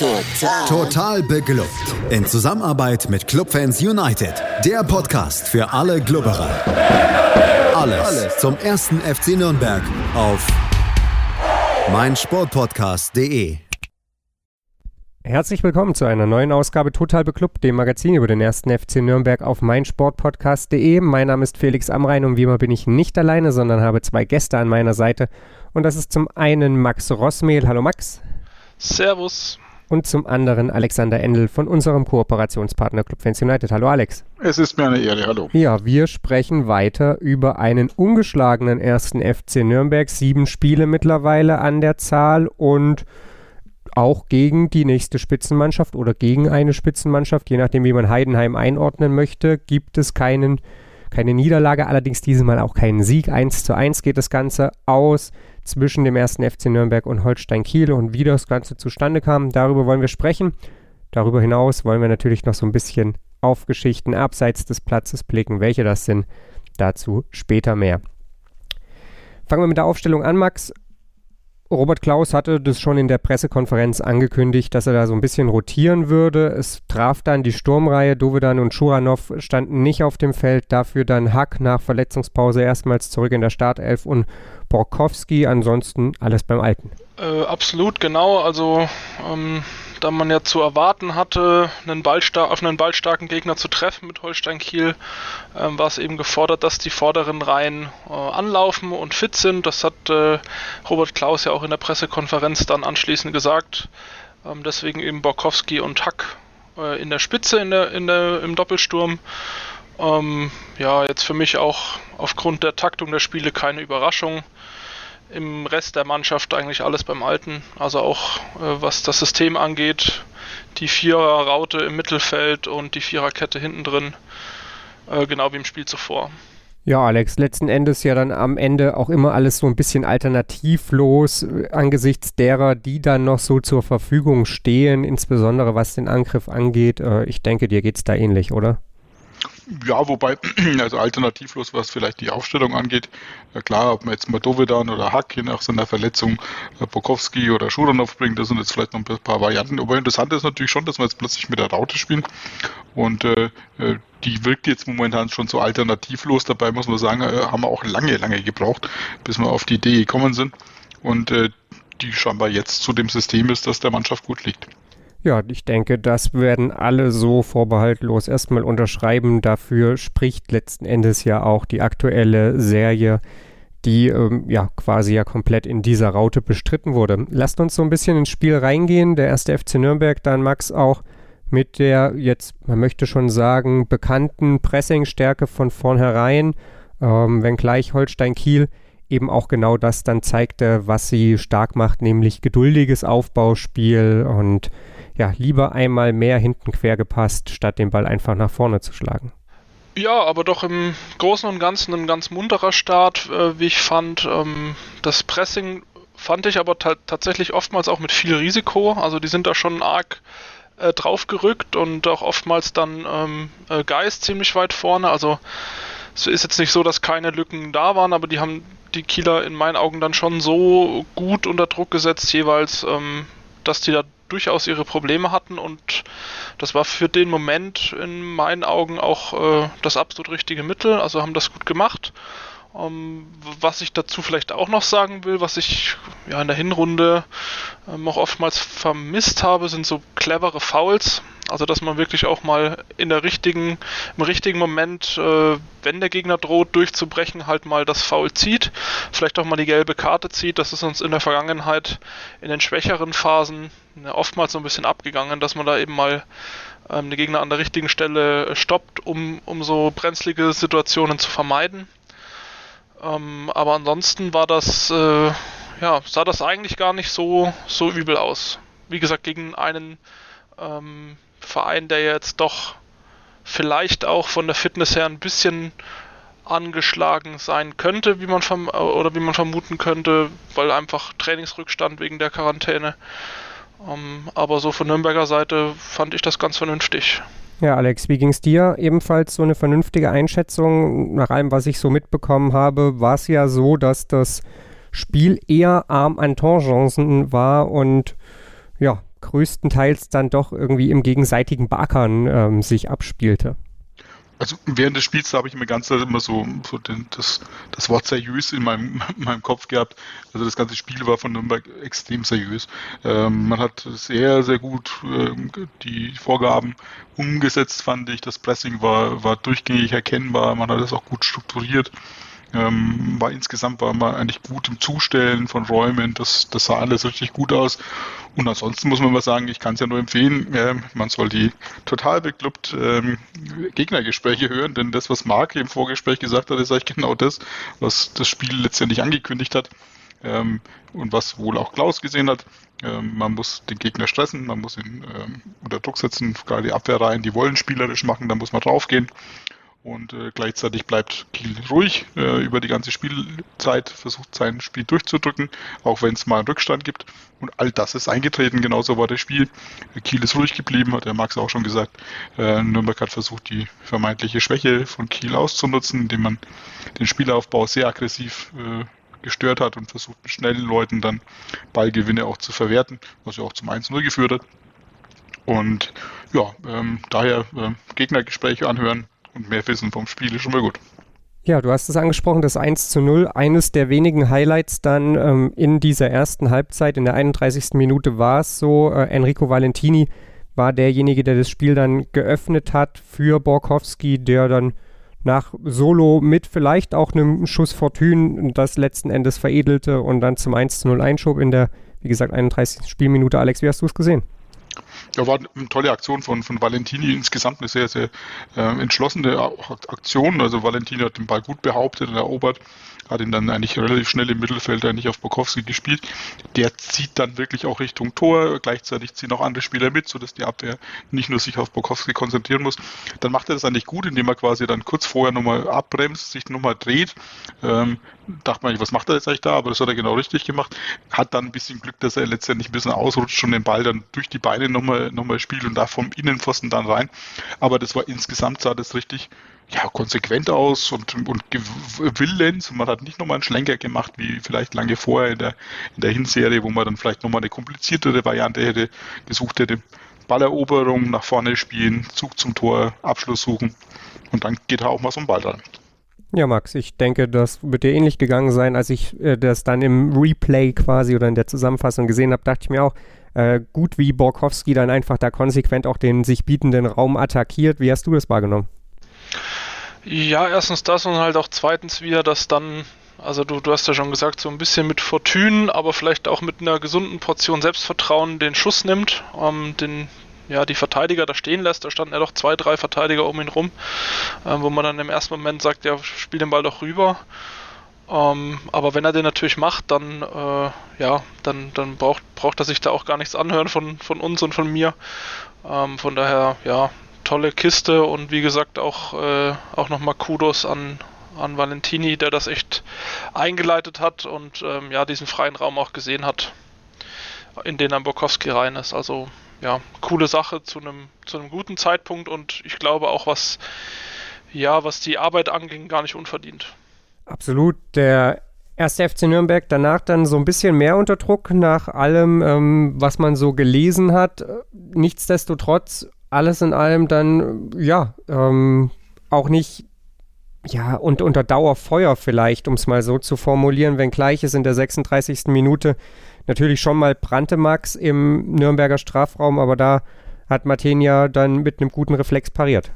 Total. Total beglückt. In Zusammenarbeit mit Clubfans United. Der Podcast für alle Glubberer. Alles, Alles zum ersten FC Nürnberg auf meinsportpodcast.de. Herzlich willkommen zu einer neuen Ausgabe Total Beklubbt, dem Magazin über den ersten FC Nürnberg auf meinsportpodcast.de. Mein Name ist Felix Amrein und wie immer bin ich nicht alleine, sondern habe zwei Gäste an meiner Seite. Und das ist zum einen Max Rossmehl. Hallo Max. Servus. Und zum anderen Alexander Endel von unserem Kooperationspartner Club Fans United. Hallo Alex. Es ist mir eine Ehre, hallo. Ja, wir sprechen weiter über einen ungeschlagenen ersten FC Nürnberg. Sieben Spiele mittlerweile an der Zahl und auch gegen die nächste Spitzenmannschaft oder gegen eine Spitzenmannschaft, je nachdem, wie man Heidenheim einordnen möchte, gibt es keinen, keine Niederlage, allerdings diesmal auch keinen Sieg. 1 zu 1 geht das Ganze aus zwischen dem ersten FC Nürnberg und Holstein Kiel und wie das Ganze zustande kam. Darüber wollen wir sprechen. Darüber hinaus wollen wir natürlich noch so ein bisschen auf Geschichten abseits des Platzes blicken. Welche das sind, dazu später mehr. Fangen wir mit der Aufstellung an, Max. Robert Klaus hatte das schon in der Pressekonferenz angekündigt, dass er da so ein bisschen rotieren würde. Es traf dann die Sturmreihe. Dovedan und Schuranov standen nicht auf dem Feld. Dafür dann Hack nach Verletzungspause erstmals zurück in der Startelf und Borkowski. Ansonsten alles beim Alten. Äh, absolut, genau. Also ähm, da man ja zu erwarten hatte, einen auf einen ballstarken Gegner zu treffen mit Holstein Kiel, ähm, war es eben gefordert, dass die vorderen Reihen äh, anlaufen und fit sind. Das hat äh, Robert Klaus ja auch in der Pressekonferenz dann anschließend gesagt. Ähm, deswegen eben Borkowski und Hack äh, in der Spitze in der, in der, im Doppelsturm. Ähm, ja, jetzt für mich auch aufgrund der Taktung der Spiele keine Überraschung im Rest der Mannschaft eigentlich alles beim Alten. Also auch äh, was das System angeht, die Vierer-Raute im Mittelfeld und die Viererkette hinten drin, äh, genau wie im Spiel zuvor. Ja, Alex, letzten Endes ja dann am Ende auch immer alles so ein bisschen alternativlos äh, angesichts derer, die dann noch so zur Verfügung stehen, insbesondere was den Angriff angeht. Äh, ich denke, dir geht es da ähnlich, oder? Ja, wobei, also alternativlos, was vielleicht die Aufstellung angeht, ja klar, ob man jetzt mal Dovedan oder Hack je nach seiner Verletzung äh, Bokowski oder Schuranov bringt, das sind jetzt vielleicht noch ein paar Varianten. Aber interessant ist natürlich schon, dass wir jetzt plötzlich mit der Raute spielen und äh, äh, die wirkt jetzt momentan schon so alternativlos. Dabei muss man sagen, äh, haben wir auch lange, lange gebraucht, bis wir auf die Idee gekommen sind und äh, die scheinbar jetzt zu dem System ist, dass der Mannschaft gut liegt. Ja, ich denke, das werden alle so vorbehaltlos erstmal unterschreiben. Dafür spricht letzten Endes ja auch die aktuelle Serie, die ähm, ja quasi ja komplett in dieser Raute bestritten wurde. Lasst uns so ein bisschen ins Spiel reingehen. Der erste FC Nürnberg, dann Max auch mit der jetzt, man möchte schon sagen, bekannten Pressingstärke von vornherein, ähm, wenngleich Holstein Kiel eben auch genau das dann zeigte, was sie stark macht, nämlich geduldiges Aufbauspiel und ja, lieber einmal mehr hinten quer gepasst, statt den Ball einfach nach vorne zu schlagen. Ja, aber doch im Großen und Ganzen ein ganz munterer Start, äh, wie ich fand. Ähm, das Pressing fand ich aber tatsächlich oftmals auch mit viel Risiko. Also die sind da schon arg äh, draufgerückt und auch oftmals dann ähm, äh, Geist ziemlich weit vorne. Also es ist jetzt nicht so, dass keine Lücken da waren, aber die haben die Kieler in meinen Augen dann schon so gut unter Druck gesetzt jeweils, ähm, dass die da durchaus ihre Probleme hatten und das war für den Moment in meinen Augen auch äh, das absolut richtige Mittel, also haben das gut gemacht. Um, ähm, was ich dazu vielleicht auch noch sagen will, was ich ja in der Hinrunde ähm, auch oftmals vermisst habe, sind so clevere Fouls. Also dass man wirklich auch mal in der richtigen, im richtigen Moment, äh, wenn der Gegner droht durchzubrechen, halt mal das Foul zieht, vielleicht auch mal die gelbe Karte zieht. Das ist uns in der Vergangenheit in den schwächeren Phasen ja, oftmals so ein bisschen abgegangen, dass man da eben mal ähm, den Gegner an der richtigen Stelle stoppt, um, um so brenzlige Situationen zu vermeiden. Ähm, aber ansonsten war das, äh, ja, sah das eigentlich gar nicht so, so übel aus. Wie gesagt, gegen einen ähm, Verein, der jetzt doch vielleicht auch von der Fitness her ein bisschen angeschlagen sein könnte, wie man oder wie man vermuten könnte, weil einfach Trainingsrückstand wegen der Quarantäne. Um, ähm, aber so von Nürnberger Seite fand ich das ganz vernünftig. Ja, Alex, wie ging es dir? Ebenfalls so eine vernünftige Einschätzung. Nach allem, was ich so mitbekommen habe, war es ja so, dass das Spiel eher arm an Torchancen war und ja, größtenteils dann doch irgendwie im gegenseitigen Bakern ähm, sich abspielte. Also während des Spiels habe ich mir ganz immer so, so den, das, das Wort seriös in meinem, in meinem Kopf gehabt. Also das ganze Spiel war von Nürnberg extrem seriös. Ähm, man hat sehr, sehr gut äh, die Vorgaben umgesetzt, fand ich. Das Pressing war, war durchgängig erkennbar, man hat es auch gut strukturiert. Ähm, war insgesamt war man eigentlich gut im Zustellen von Räumen. Das, das sah alles richtig gut aus. Und ansonsten muss man mal sagen, ich kann es ja nur empfehlen, äh, man soll die total beklubbt ähm, Gegnergespräche hören, denn das, was Marc im Vorgespräch gesagt hat, ist eigentlich genau das, was das Spiel letztendlich angekündigt hat. Ähm, und was wohl auch Klaus gesehen hat. Ähm, man muss den Gegner stressen, man muss ihn ähm, unter Druck setzen, gerade die Abwehrreihen, die wollen spielerisch machen, da muss man draufgehen. Und äh, gleichzeitig bleibt Kiel ruhig äh, über die ganze Spielzeit, versucht sein Spiel durchzudrücken, auch wenn es mal einen Rückstand gibt. Und all das ist eingetreten, genauso war das Spiel. Kiel ist ruhig geblieben, hat der Max auch schon gesagt. Äh, Nürnberg hat versucht, die vermeintliche Schwäche von Kiel auszunutzen, indem man den Spielaufbau sehr aggressiv äh, gestört hat und versucht, mit schnellen Leuten dann Ballgewinne auch zu verwerten, was ja auch zum 1-0 geführt hat. Und ja, ähm, daher äh, Gegnergespräche anhören, und mehr wissen vom Spiel ist schon mal gut. Ja, du hast es angesprochen, das 1 zu 0. Eines der wenigen Highlights dann ähm, in dieser ersten Halbzeit, in der 31. Minute war es so, äh, Enrico Valentini war derjenige, der das Spiel dann geöffnet hat für Borkowski, der dann nach Solo mit vielleicht auch einem Schuss Fortune das letzten Endes veredelte und dann zum 1 zu 0 einschob in der, wie gesagt, 31. Spielminute. Alex, wie hast du es gesehen? Ja, war eine tolle Aktion von, von Valentini, insgesamt eine sehr, sehr äh, entschlossene Aktion. Also Valentini hat den Ball gut behauptet und erobert, hat ihn dann eigentlich relativ schnell im Mittelfeld eigentlich auf Bokowski gespielt. Der zieht dann wirklich auch Richtung Tor, gleichzeitig ziehen auch andere Spieler mit, sodass die Abwehr nicht nur sich auf Bokowski konzentrieren muss. Dann macht er das eigentlich gut, indem er quasi dann kurz vorher nochmal abbremst, sich nochmal dreht. Ähm, dachte man, was macht er jetzt eigentlich da? Aber das hat er genau richtig gemacht. Hat dann ein bisschen Glück, dass er letztendlich ein bisschen ausrutscht und den Ball dann durch die Beine nochmal, nochmal spielt und da vom Innenpfosten dann rein. Aber das war insgesamt sah das richtig ja, konsequent aus und, und willens. Man hat nicht nochmal einen Schlenker gemacht, wie vielleicht lange vorher in der, in der Hinserie, wo man dann vielleicht nochmal eine kompliziertere Variante hätte, gesucht hätte. Balleroberung nach vorne spielen, Zug zum Tor, Abschluss suchen und dann geht er auch mal so ein Ball dran. Ja, Max, ich denke, das wird dir ähnlich gegangen sein, als ich äh, das dann im Replay quasi oder in der Zusammenfassung gesehen habe, dachte ich mir auch, äh, gut wie Borkowski dann einfach da konsequent auch den sich bietenden Raum attackiert. Wie hast du das wahrgenommen? Ja, erstens das und halt auch zweitens wieder, dass dann, also du, du hast ja schon gesagt, so ein bisschen mit Fortune, aber vielleicht auch mit einer gesunden Portion Selbstvertrauen den Schuss nimmt, ähm, den, ja, die Verteidiger da stehen lässt. Da standen ja doch zwei, drei Verteidiger um ihn rum, äh, wo man dann im ersten Moment sagt, ja, spiel den Ball doch rüber. Ähm, aber wenn er den natürlich macht, dann, äh, ja, dann, dann braucht, braucht er sich da auch gar nichts anhören von, von uns und von mir. Ähm, von daher, ja, tolle Kiste und wie gesagt auch, äh, auch nochmal Kudos an, an Valentini, der das echt eingeleitet hat und ähm, ja, diesen freien Raum auch gesehen hat, in den dann Bokowski rein ist. Also ja, coole Sache zu einem zu einem guten Zeitpunkt und ich glaube auch was ja, was die Arbeit anging, gar nicht unverdient. Absolut. Der erste FC Nürnberg danach dann so ein bisschen mehr unter Druck nach allem, ähm, was man so gelesen hat. Nichtsdestotrotz alles in allem dann, ja, ähm, auch nicht, ja, und unter Dauerfeuer vielleicht, um es mal so zu formulieren, wenngleich es in der 36. Minute natürlich schon mal brannte Max im Nürnberger Strafraum, aber da hat Martin ja dann mit einem guten Reflex pariert.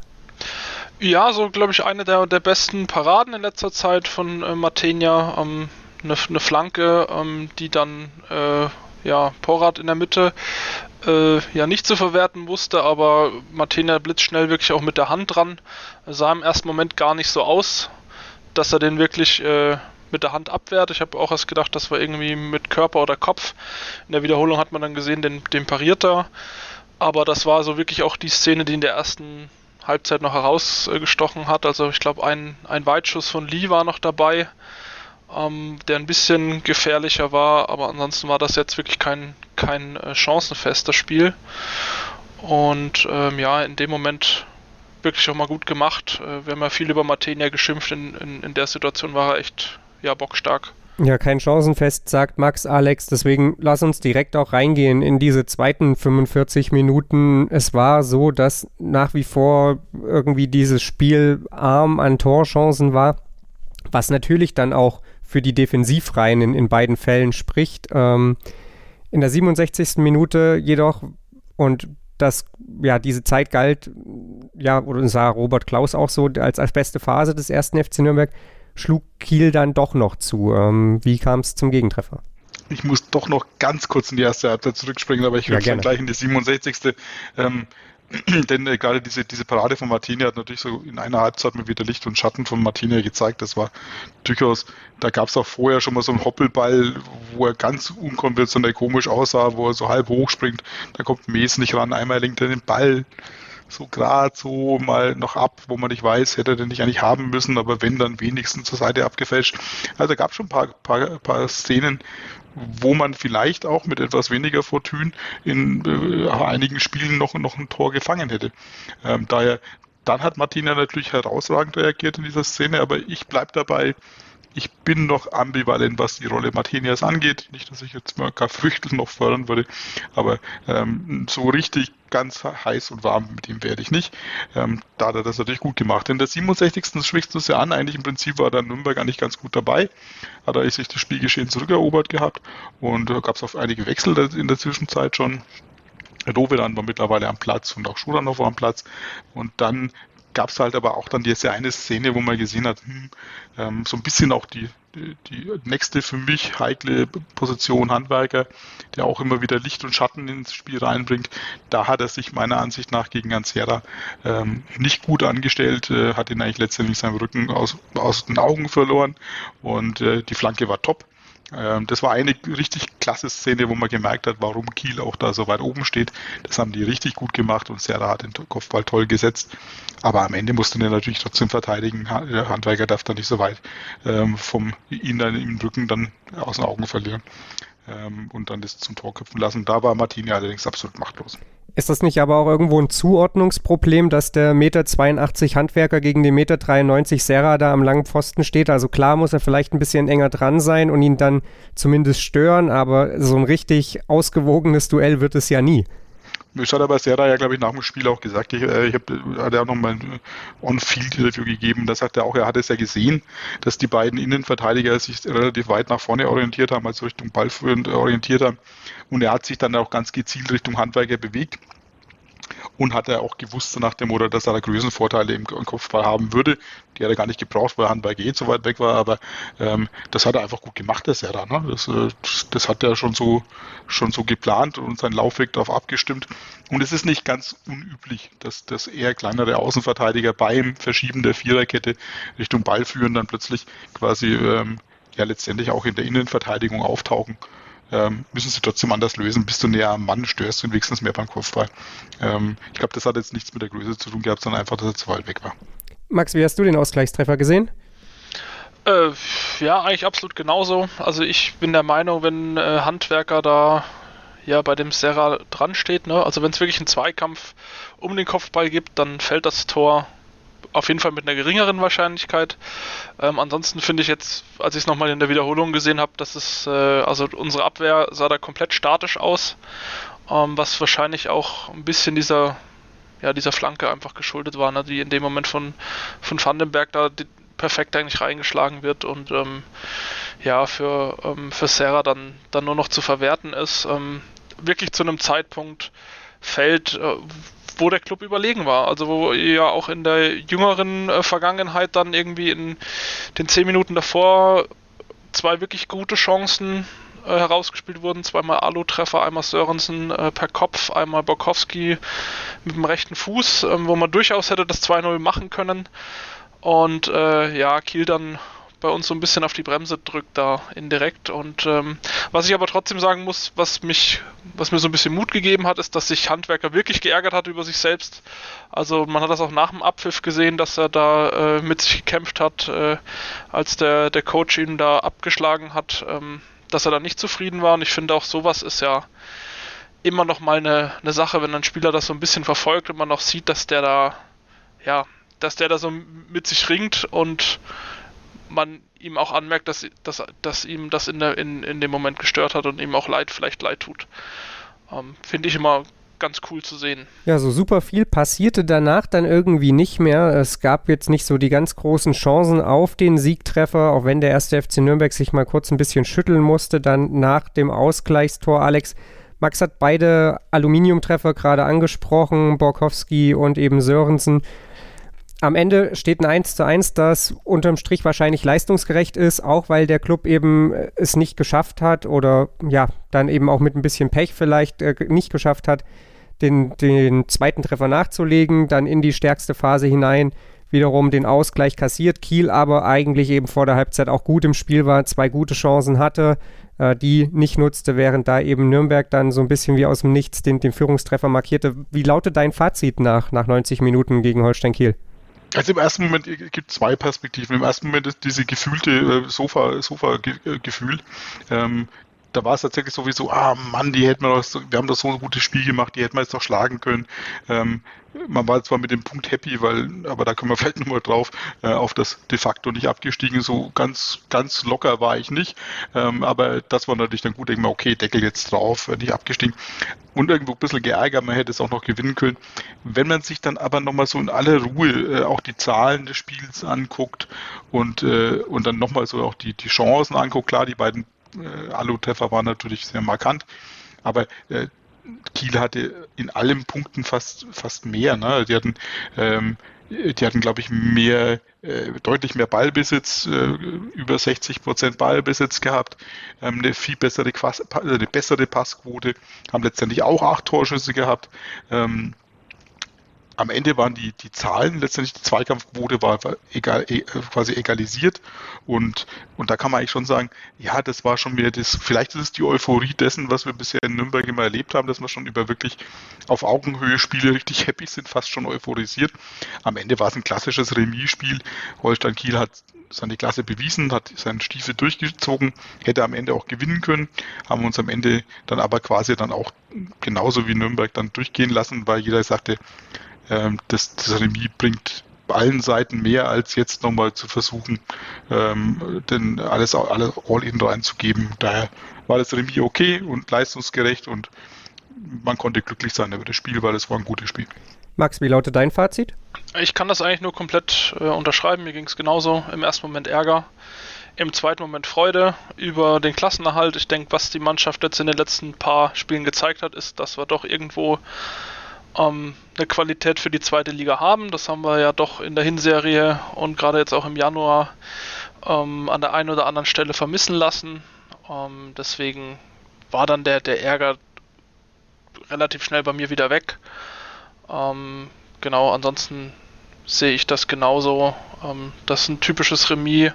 Ja, so glaube ich eine der, der besten Paraden in letzter Zeit von äh, Matenia. Ähm, eine, eine Flanke, ähm, die dann äh, ja, Porat in der Mitte äh, ja nicht zu verwerten wusste, aber Martina blitzschnell wirklich auch mit der Hand dran. Sah im ersten Moment gar nicht so aus, dass er den wirklich äh, mit der Hand abwehrt. Ich habe auch erst gedacht, das war irgendwie mit Körper oder Kopf. In der Wiederholung hat man dann gesehen, den, den pariert er. Aber das war so wirklich auch die Szene, die in der ersten Halbzeit noch herausgestochen hat. Also ich glaube, ein, ein Weitschuss von Lee war noch dabei ähm, der ein bisschen gefährlicher war, aber ansonsten war das jetzt wirklich kein, kein äh, chancenfester Spiel. Und ähm, ja, in dem Moment wirklich auch mal gut gemacht. Äh, wir haben ja viel über Matenia geschimpft, in, in, in der Situation war er echt ja, bockstark. Ja, kein Chancenfest, sagt Max Alex. Deswegen lass uns direkt auch reingehen in diese zweiten 45 Minuten. Es war so, dass nach wie vor irgendwie dieses Spiel arm an Torchancen war, was natürlich dann auch für die Defensivreihen in, in beiden Fällen spricht. Ähm, in der 67. Minute jedoch, und das, ja, diese Zeit galt, ja, oder sah Robert Klaus auch so als, als beste Phase des ersten FC Nürnberg, schlug Kiel dann doch noch zu. Ähm, wie kam es zum Gegentreffer? Ich muss doch noch ganz kurz in die erste Halbzeit zurückspringen, aber ich würde ja, gleich in die 67. Ähm, denn äh, gerade diese, diese Parade von Martini hat natürlich so in einer Halbzeit mal wieder Licht und Schatten von Martini gezeigt. Das war durchaus, da gab es auch vorher schon mal so einen Hoppelball, wo er ganz unkonventionell komisch aussah, wo er so halb hoch springt. Da kommt Mees nicht ran, einmal lenkt er den Ball so gerade so mal noch ab, wo man nicht weiß, hätte er den nicht eigentlich haben müssen, aber wenn, dann wenigstens zur Seite abgefälscht. Also gab es schon ein paar, paar, paar Szenen, wo man vielleicht auch mit etwas weniger Fortune in äh, einigen Spielen noch, noch ein Tor gefangen hätte. Ähm, daher, dann hat Martina natürlich herausragend reagiert in dieser Szene, aber ich bleibe dabei, ich bin noch ambivalent, was die Rolle Martinias angeht. Nicht, dass ich jetzt mal gar Früchtel noch fördern würde, aber ähm, so richtig ganz heiß und warm mit ihm werde ich nicht. Ähm, da hat er das natürlich gut gemacht. In der 67. sprichst du es ja an. Eigentlich im Prinzip war dann Nürnberg eigentlich ganz gut dabei. Hat er sich das Spielgeschehen zurückerobert gehabt und äh, gab es auch einige Wechsel in der Zwischenzeit schon. Dovedan war mittlerweile am Platz und auch Schuranov war am Platz. Und dann gab es halt aber auch dann diese eine Szene, wo man gesehen hat, hm, ähm, so ein bisschen auch die, die, die, nächste für mich heikle Position Handwerker, der auch immer wieder Licht und Schatten ins Spiel reinbringt. Da hat er sich meiner Ansicht nach gegen Ansera ähm, nicht gut angestellt, äh, hat ihn eigentlich letztendlich seinen Rücken aus, aus den Augen verloren und äh, die Flanke war top. Ähm, das war eine richtig klasse Szene, wo man gemerkt hat, warum Kiel auch da so weit oben steht. Das haben die richtig gut gemacht und Serra hat den Kopfball toll gesetzt. Aber am Ende musste er natürlich trotzdem verteidigen. Der Handwerker darf da nicht so weit ähm, vom ihn dann im Rücken dann aus den Augen verlieren ähm, und dann das zum Tor köpfen lassen. Da war Martini allerdings absolut machtlos. Ist das nicht aber auch irgendwo ein Zuordnungsproblem, dass der Meter 82 Handwerker gegen den Meter 93 Serra da am langen Pfosten steht? Also klar muss er vielleicht ein bisschen enger dran sein und ihn dann zumindest stören, aber so ein richtig ausgewogenes Duell wird es ja nie. Das hat aber Serra ja, glaube ich, nach dem Spiel auch gesagt. Ich, äh, ich habe, hat er auch noch mal ein On-Field-Interview gegeben. Da sagt er auch, er hat es ja gesehen, dass die beiden Innenverteidiger sich relativ weit nach vorne orientiert haben, also Richtung Ballführend orientiert haben. Und er hat sich dann auch ganz gezielt Richtung Handwerker bewegt und hat er auch gewusst nach dem Motto, dass er da Größenvorteile im, Kopfball haben würde. Die hat er gar nicht gebraucht, weil Handball eh so weit weg war, aber ähm, das hat er einfach gut gemacht, der Serra. Ne? Das, äh, das hat er schon so, schon so geplant und seinen Laufweg darauf abgestimmt. Und es ist nicht ganz unüblich, dass, dass eher kleinere Außenverteidiger beim Verschieben der Viererkette Richtung Ball führen, dann plötzlich quasi ähm, ja letztendlich auch in der Innenverteidigung auftauchen ähm, müssen sie trotzdem anders lösen. Bist du näher am Mann, störst du wenigstens mehr beim Kopfball. Ähm, ich glaube, das hat jetzt nichts mit der Größe zu tun gehabt, sondern einfach, dass er zu weit weg war. Max, wie hast du den Ausgleichstreffer gesehen? Äh, ja, eigentlich absolut genauso. Also ich bin der Meinung, wenn äh, Handwerker da ja bei dem Serra dran steht, ne? also wenn es wirklich einen Zweikampf um den Kopfball gibt, dann fällt das Tor auf jeden Fall mit einer geringeren Wahrscheinlichkeit. Ähm, ansonsten finde ich jetzt, als ich es nochmal in der Wiederholung gesehen habe, dass es, äh, also unsere Abwehr sah da komplett statisch aus, ähm, was wahrscheinlich auch ein bisschen dieser, ja, dieser Flanke einfach geschuldet war, ne, die in dem Moment von, von Vandenberg da perfekt eigentlich reingeschlagen wird und ähm, ja, für, ähm, für Serra dann, dann nur noch zu verwerten ist. Ähm, wirklich zu einem Zeitpunkt fällt, äh, wo der Club überlegen war. Also wo ja auch in der jüngeren äh, Vergangenheit dann irgendwie in den zehn Minuten davor zwei wirklich gute Chancen äh, herausgespielt wurden. Zweimal Alu-Treffer, einmal Sörensen äh, per Kopf, einmal Borkowski mit dem rechten Fuß, ähm, wo man durchaus hätte das 2-0 machen können. Und äh, ja, Kiel dann bei uns so ein bisschen auf die Bremse drückt da indirekt. Und ähm, was ich aber trotzdem sagen muss, was mich, was mir so ein bisschen Mut gegeben hat, ist, dass sich Handwerker wirklich geärgert hat über sich selbst. Also man hat das auch nach dem Abpfiff gesehen, dass er da äh, mit sich gekämpft hat, äh, als der, der Coach ihn da abgeschlagen hat, ähm, dass er da nicht zufrieden war. Und ich finde auch sowas ist ja immer noch mal eine, eine Sache, wenn ein Spieler das so ein bisschen verfolgt und man noch sieht, dass der da, ja, dass der da so mit sich ringt und man ihm auch anmerkt, dass, dass, dass ihm das in, der, in, in dem Moment gestört hat und ihm auch leid, vielleicht leid tut. Ähm, Finde ich immer ganz cool zu sehen. Ja, so super viel passierte danach dann irgendwie nicht mehr. Es gab jetzt nicht so die ganz großen Chancen auf den Siegtreffer, auch wenn der erste FC Nürnberg sich mal kurz ein bisschen schütteln musste, dann nach dem Ausgleichstor. Alex, Max hat beide Aluminiumtreffer gerade angesprochen, Borkowski und eben Sörensen. Am Ende steht ein 1 zu 1, das unterm Strich wahrscheinlich leistungsgerecht ist, auch weil der Club eben äh, es nicht geschafft hat oder ja, dann eben auch mit ein bisschen Pech vielleicht äh, nicht geschafft hat, den, den zweiten Treffer nachzulegen, dann in die stärkste Phase hinein wiederum den Ausgleich kassiert. Kiel aber eigentlich eben vor der Halbzeit auch gut im Spiel war, zwei gute Chancen hatte, äh, die nicht nutzte, während da eben Nürnberg dann so ein bisschen wie aus dem Nichts den, den Führungstreffer markierte. Wie lautet dein Fazit nach, nach 90 Minuten gegen Holstein Kiel? Also im ersten Moment gibt es zwei Perspektiven. Im ersten Moment ist diese gefühlte äh, Sofa, Sofa-Gefühl. Ähm, da war es tatsächlich sowieso, ah Mann, die hätten wir doch, wir haben doch so ein gutes Spiel gemacht, die hätten wir jetzt doch schlagen können. Ähm, man war zwar mit dem Punkt happy, weil, aber da kommen wir vielleicht nochmal drauf, äh, auf das de facto nicht abgestiegen. So ganz, ganz locker war ich nicht. Ähm, aber das war natürlich dann gut, denke mal, okay, Deckel jetzt drauf, äh, nicht abgestiegen. Und irgendwo ein bisschen geärgert, man hätte es auch noch gewinnen können. Wenn man sich dann aber nochmal so in aller Ruhe äh, auch die Zahlen des Spiels anguckt und, äh, und dann nochmal so auch die, die Chancen anguckt, klar, die beiden äh, Alu-Treffer waren natürlich sehr markant, aber äh, Kiel hatte in allen Punkten fast, fast mehr. Ne? Die hatten, ähm, die hatten, glaube ich, mehr, äh, deutlich mehr Ballbesitz, äh, über 60 Prozent Ballbesitz gehabt, ähm, eine viel bessere, Quas eine bessere Passquote, haben letztendlich auch acht Torschüsse gehabt. Ähm, am Ende waren die, die Zahlen, letztendlich die Zweikampfquote war egal, e, quasi egalisiert und, und da kann man eigentlich schon sagen, ja, das war schon wieder das, vielleicht ist es die Euphorie dessen, was wir bisher in Nürnberg immer erlebt haben, dass wir schon über wirklich auf Augenhöhe Spiele richtig happy sind, fast schon euphorisiert. Am Ende war es ein klassisches Remis-Spiel. Holstein Kiel hat seine Klasse bewiesen, hat seinen Stiefel durchgezogen, hätte am Ende auch gewinnen können, haben uns am Ende dann aber quasi dann auch genauso wie Nürnberg dann durchgehen lassen, weil jeder sagte, ähm, das, das Remis bringt allen Seiten mehr als jetzt nochmal zu versuchen, ähm, denn alles, alles All-In reinzugeben. Daher war das Remis okay und leistungsgerecht und man konnte glücklich sein über das Spiel, weil es war ein gutes Spiel. Max, wie lautet dein Fazit? Ich kann das eigentlich nur komplett äh, unterschreiben. Mir ging es genauso. Im ersten Moment Ärger, im zweiten Moment Freude über den Klassenerhalt. Ich denke, was die Mannschaft jetzt in den letzten paar Spielen gezeigt hat, ist, dass wir doch irgendwo ähm, eine Qualität für die zweite Liga haben. Das haben wir ja doch in der Hinserie und gerade jetzt auch im Januar ähm, an der einen oder anderen Stelle vermissen lassen. Ähm, deswegen war dann der, der Ärger relativ schnell bei mir wieder weg. Ähm, genau, ansonsten sehe ich das genauso. Ähm, das ist ein typisches Remis.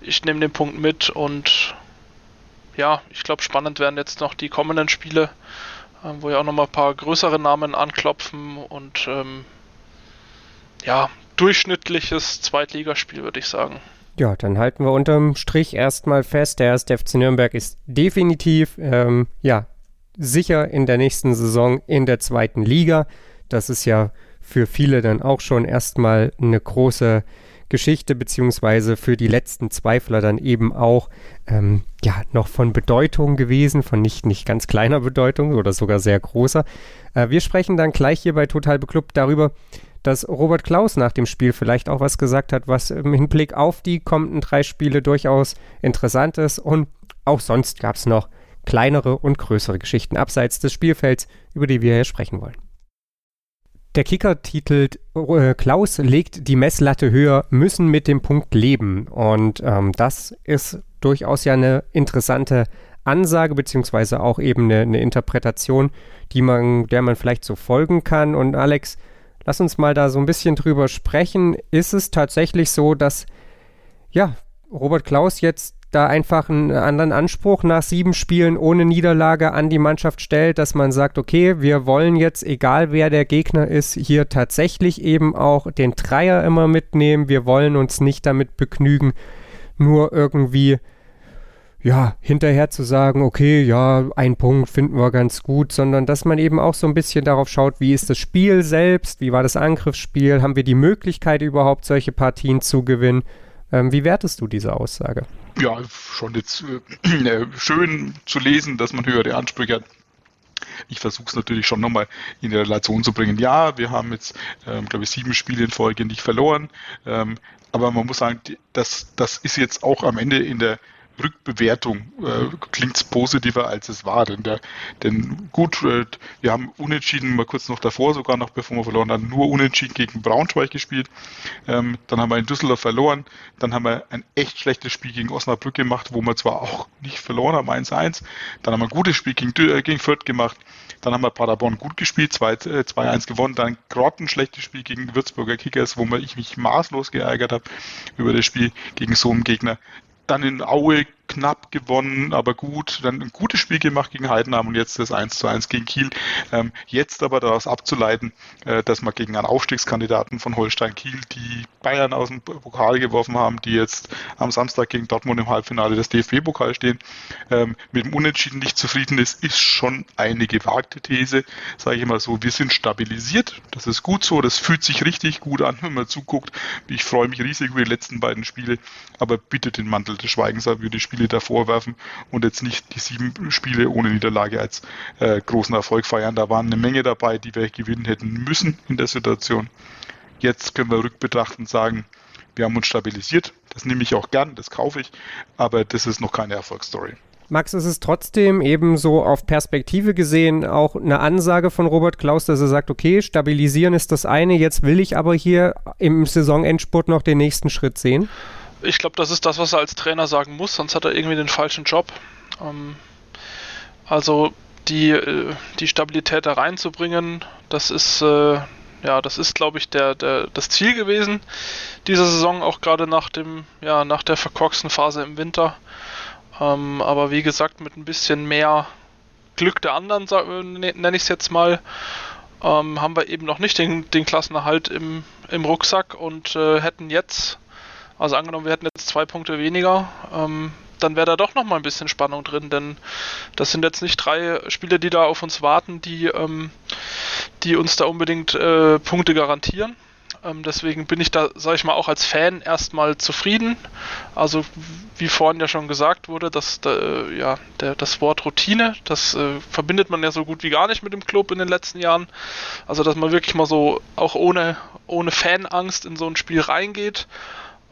Ich nehme den Punkt mit und ja, ich glaube, spannend werden jetzt noch die kommenden Spiele. Ähm, wo ja auch nochmal ein paar größere Namen anklopfen und ähm, ja, durchschnittliches Zweitligaspiel, würde ich sagen. Ja, dann halten wir unterm Strich erstmal fest, der erste FC Nürnberg ist definitiv, ähm, ja, sicher in der nächsten Saison in der zweiten Liga. Das ist ja für viele dann auch schon erstmal eine große Geschichte, beziehungsweise für die letzten Zweifler dann eben auch ähm, ja, noch von Bedeutung gewesen, von nicht, nicht ganz kleiner Bedeutung oder sogar sehr großer. Äh, wir sprechen dann gleich hier bei Total Beklubbt darüber, dass Robert Klaus nach dem Spiel vielleicht auch was gesagt hat, was im Hinblick auf die kommenden drei Spiele durchaus interessant ist. Und auch sonst gab es noch kleinere und größere Geschichten abseits des Spielfelds, über die wir hier sprechen wollen. Der Kicker titelt äh, Klaus legt die Messlatte höher, müssen mit dem Punkt leben. Und ähm, das ist durchaus ja eine interessante Ansage, beziehungsweise auch eben eine, eine, Interpretation, die man, der man vielleicht so folgen kann. Und Alex, lass uns mal da so ein bisschen drüber sprechen. Ist es tatsächlich so, dass ja, Robert Klaus jetzt da einfach einen anderen Anspruch nach sieben Spielen ohne Niederlage an die Mannschaft stellt, dass man sagt, okay, wir wollen jetzt, egal wer der Gegner ist, hier tatsächlich eben auch den Dreier immer mitnehmen. Wir wollen uns nicht damit begnügen, nur irgendwie ja, hinterher zu sagen, okay, ja, ein Punkt finden wir ganz gut, sondern dass man eben auch so ein bisschen darauf schaut, wie ist das Spiel selbst, wie war das Angriffsspiel, haben wir die Möglichkeit überhaupt solche Partien zu gewinnen Ähm, wie wertest du diese Aussage? Ja, schon jetzt äh, schön zu lesen, dass man höhere Ansprüche hat. Ich versuche es natürlich schon nochmal in die Relation zu bringen. Ja, wir haben jetzt, ähm, glaube ich, sieben Spiele in Folge nicht verloren. Ähm, aber man muss sagen, das, das ist jetzt auch am Ende in der Rückbewertung äh, klingt es positiver, als es war. Denn, der, denn gut, äh, wir haben unentschieden, mal kurz noch davor, sogar noch bevor wir verloren haben, nur unentschieden gegen Braunschweig gespielt. Ähm, dann haben wir in Düsseldorf verloren. Dann haben wir ein echt schlechtes Spiel gegen Osnabrück gemacht, wo wir zwar auch nicht verloren haben, 1-1. Dann haben wir ein gutes Spiel gegen, äh, gegen Fürth gemacht. Dann haben wir Paderborn gut gespielt, 2-1 äh, gewonnen. Dann ein schlechtes Spiel gegen Würzburger Kickers, wo ich mich maßlos geärgert habe über das Spiel gegen so einen Gegner dann in Aue knapp gewonnen, aber gut, dann ein gutes Spiel gemacht gegen Heidenheim und jetzt das 1 zu 1 gegen Kiel. Ähm, jetzt aber daraus abzuleiten, äh, dass man gegen einen Aufstiegskandidaten von Holstein Kiel, die Bayern aus dem Pokal geworfen haben, die jetzt am Samstag gegen Dortmund im Halbfinale des DFB-Pokal stehen, ähm, mit dem Unentschieden nicht zufrieden ist, ist schon eine gewagte These, sage ich immer so. Wir sind stabilisiert, das ist gut so, das fühlt sich richtig gut an, wenn man zuguckt. Ich freue mich riesig über die letzten beiden Spiele, aber bitte den Mantel des Schweigens über die Spiele Davor werfen und jetzt nicht die sieben Spiele ohne Niederlage als äh, großen Erfolg feiern. Da waren eine Menge dabei, die wir gewinnen hätten müssen in der Situation. Jetzt können wir rückbetrachtend sagen, wir haben uns stabilisiert. Das nehme ich auch gern, das kaufe ich, aber das ist noch keine Erfolgsstory. Max, ist es trotzdem eben so auf Perspektive gesehen auch eine Ansage von Robert Klaus, dass er sagt, okay, stabilisieren ist das eine, jetzt will ich aber hier im Saisonendspurt noch den nächsten Schritt sehen? Ich glaube, das ist das, was er als Trainer sagen muss, sonst hat er irgendwie den falschen Job. Ähm, also die, äh, die Stabilität da reinzubringen, das ist, äh, ja, das ist, glaube ich, der, der, das Ziel gewesen dieser Saison, auch gerade nach dem, ja, nach der verkorksten Phase im Winter. Ähm, aber wie gesagt, mit ein bisschen mehr Glück der anderen, ne, nenne ich es jetzt mal, ähm, haben wir eben noch nicht den, den Klassenerhalt im, im Rucksack und äh, hätten jetzt also angenommen, wir hätten jetzt zwei Punkte weniger, ähm, dann wäre da doch noch mal ein bisschen Spannung drin, denn das sind jetzt nicht drei Spiele, die da auf uns warten, die, ähm, die uns da unbedingt äh, Punkte garantieren. Ähm, deswegen bin ich da, sage ich mal, auch als Fan erstmal zufrieden. Also wie vorhin ja schon gesagt wurde, dass äh, ja der, das Wort Routine, das äh, verbindet man ja so gut wie gar nicht mit dem Club in den letzten Jahren. Also dass man wirklich mal so auch ohne ohne Fanangst in so ein Spiel reingeht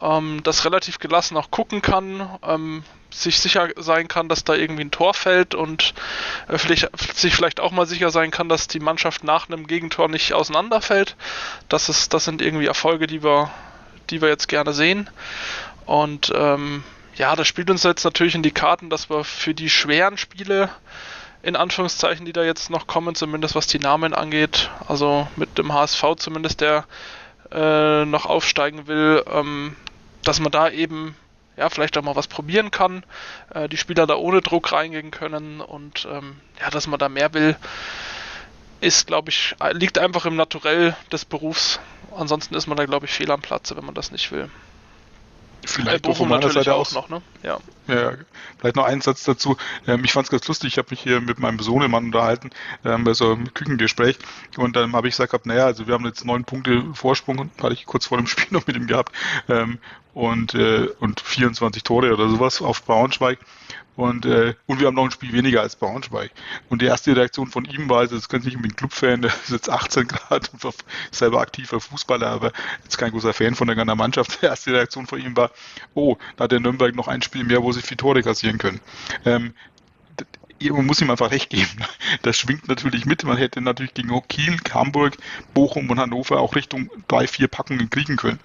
ähm, das relativ gelassen auch gucken kann, ähm, sich sicher sein kann, dass da irgendwie ein Tor fällt und äh, vielleicht, sich vielleicht auch mal sicher sein kann, dass die Mannschaft nach einem Gegentor nicht auseinanderfällt. Das, ist, das sind irgendwie Erfolge, die wir, die wir jetzt gerne sehen. Und ähm, ja, das spielt uns jetzt natürlich in die Karten, dass wir für die schweren Spiele, in Anführungszeichen, die da jetzt noch kommen, zumindest was die Namen angeht, also mit dem HSV zumindest, der äh, noch aufsteigen will, ähm, dass man da eben ja, vielleicht auch mal was probieren kann, äh, die Spieler da ohne Druck reingehen können und ähm, ja, dass man da mehr will, ist, glaube ich, liegt einfach im Naturell des Berufs. Ansonsten ist man da, glaube ich, fehl am Platze, wenn man das nicht will. Vielleicht äh, von meiner Seite aus noch, ne? Ja. ja. Vielleicht noch einen Satz dazu. Ähm, ich fand es ganz lustig, ich habe mich hier mit meinem Sohnemann unterhalten, ähm, bei so einem Küchengespräch und dann habe ich gesagt, naja, also wir haben jetzt neun Punkte Vorsprung, hatte ich kurz vor dem Spiel noch mit ihm gehabt ähm, und, äh, und 24 Tore oder sowas auf Braunschweig und, äh, und wir haben noch ein Spiel weniger als Braunschweig. Und die erste Reaktion von ihm war, also das könnte nicht unbedingt Clubfan, der ist jetzt 18 Grad und selber aktiver Fußballer, aber jetzt kein großer Fan von der ganzen Mannschaft. Die erste Reaktion von ihm war, oh, da hat der Nürnberg noch ein Spiel mehr, wo sie vier Tore kassieren können. Ähm, man muss ihm einfach recht geben. Das schwingt natürlich mit. Man hätte natürlich gegen Kiel, Hamburg, Bochum und Hannover auch Richtung drei, vier Packungen kriegen können.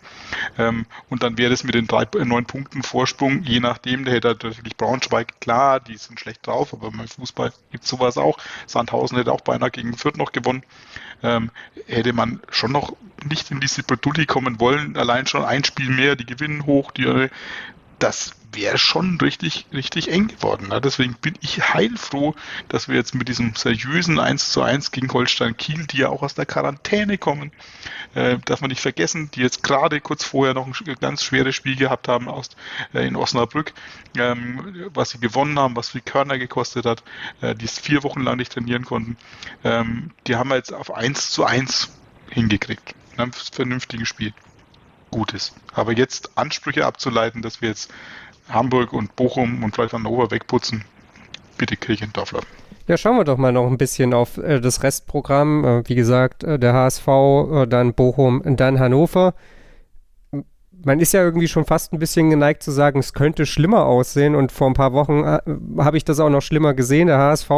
Ähm, und dann wäre es mit den drei, äh, neun Punkten Vorsprung, je nachdem, der hätte natürlich Braunschweig, klar, die sind schlecht drauf, aber beim Fußball gibt es sowas auch. Sandhausen hätte auch beinahe gegen Fürth noch gewonnen. Ähm, hätte man schon noch nicht in diese Bredouille kommen wollen, allein schon ein Spiel mehr, die gewinnen hoch, die, das wäre schon richtig, richtig eng geworden. Ne? Deswegen bin ich heilfroh, dass wir jetzt mit diesem seriösen 1 zu 1 gegen Holstein Kiel, die ja auch aus der Quarantäne kommen, äh, darf man nicht vergessen, die jetzt gerade kurz vorher noch ein ganz schweres Spiel gehabt haben aus, äh, in Osnabrück, ähm, was sie gewonnen haben, was viel Körner gekostet hat, äh, die es vier Wochen lang nicht trainieren konnten. Ähm, die haben wir jetzt auf 1 zu 1 hingekriegt. Ne? Vernünftiges Spiel. Gut ist. Aber jetzt Ansprüche abzuleiten, dass wir jetzt Hamburg und Bochum und vielleicht Hannover wegputzen, bitte Kirchendorfler. Ja, schauen wir doch mal noch ein bisschen auf äh, das Restprogramm. Äh, wie gesagt, äh, der HSV, äh, dann Bochum, dann Hannover. Man ist ja irgendwie schon fast ein bisschen geneigt zu sagen, es könnte schlimmer aussehen. Und vor ein paar Wochen äh, habe ich das auch noch schlimmer gesehen. Der HSV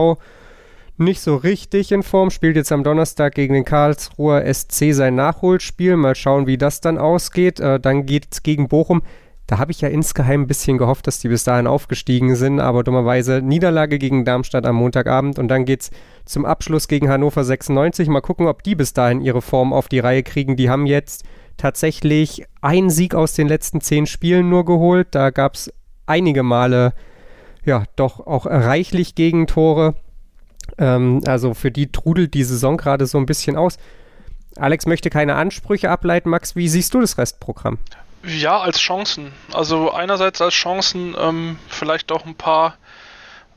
nicht so richtig in Form, spielt jetzt am Donnerstag gegen den Karlsruher SC sein Nachholspiel. Mal schauen, wie das dann ausgeht. Äh, dann geht es gegen Bochum. Da habe ich ja insgeheim ein bisschen gehofft, dass die bis dahin aufgestiegen sind, aber dummerweise Niederlage gegen Darmstadt am Montagabend und dann geht es zum Abschluss gegen Hannover 96. Mal gucken, ob die bis dahin ihre Form auf die Reihe kriegen. Die haben jetzt tatsächlich einen Sieg aus den letzten zehn Spielen nur geholt. Da gab es einige Male, ja, doch auch reichlich Gegentore. Ähm, also für die trudelt die Saison gerade so ein bisschen aus. Alex möchte keine Ansprüche ableiten. Max, wie siehst du das Restprogramm? Ja, als Chancen. Also einerseits als Chancen, ähm, vielleicht auch ein paar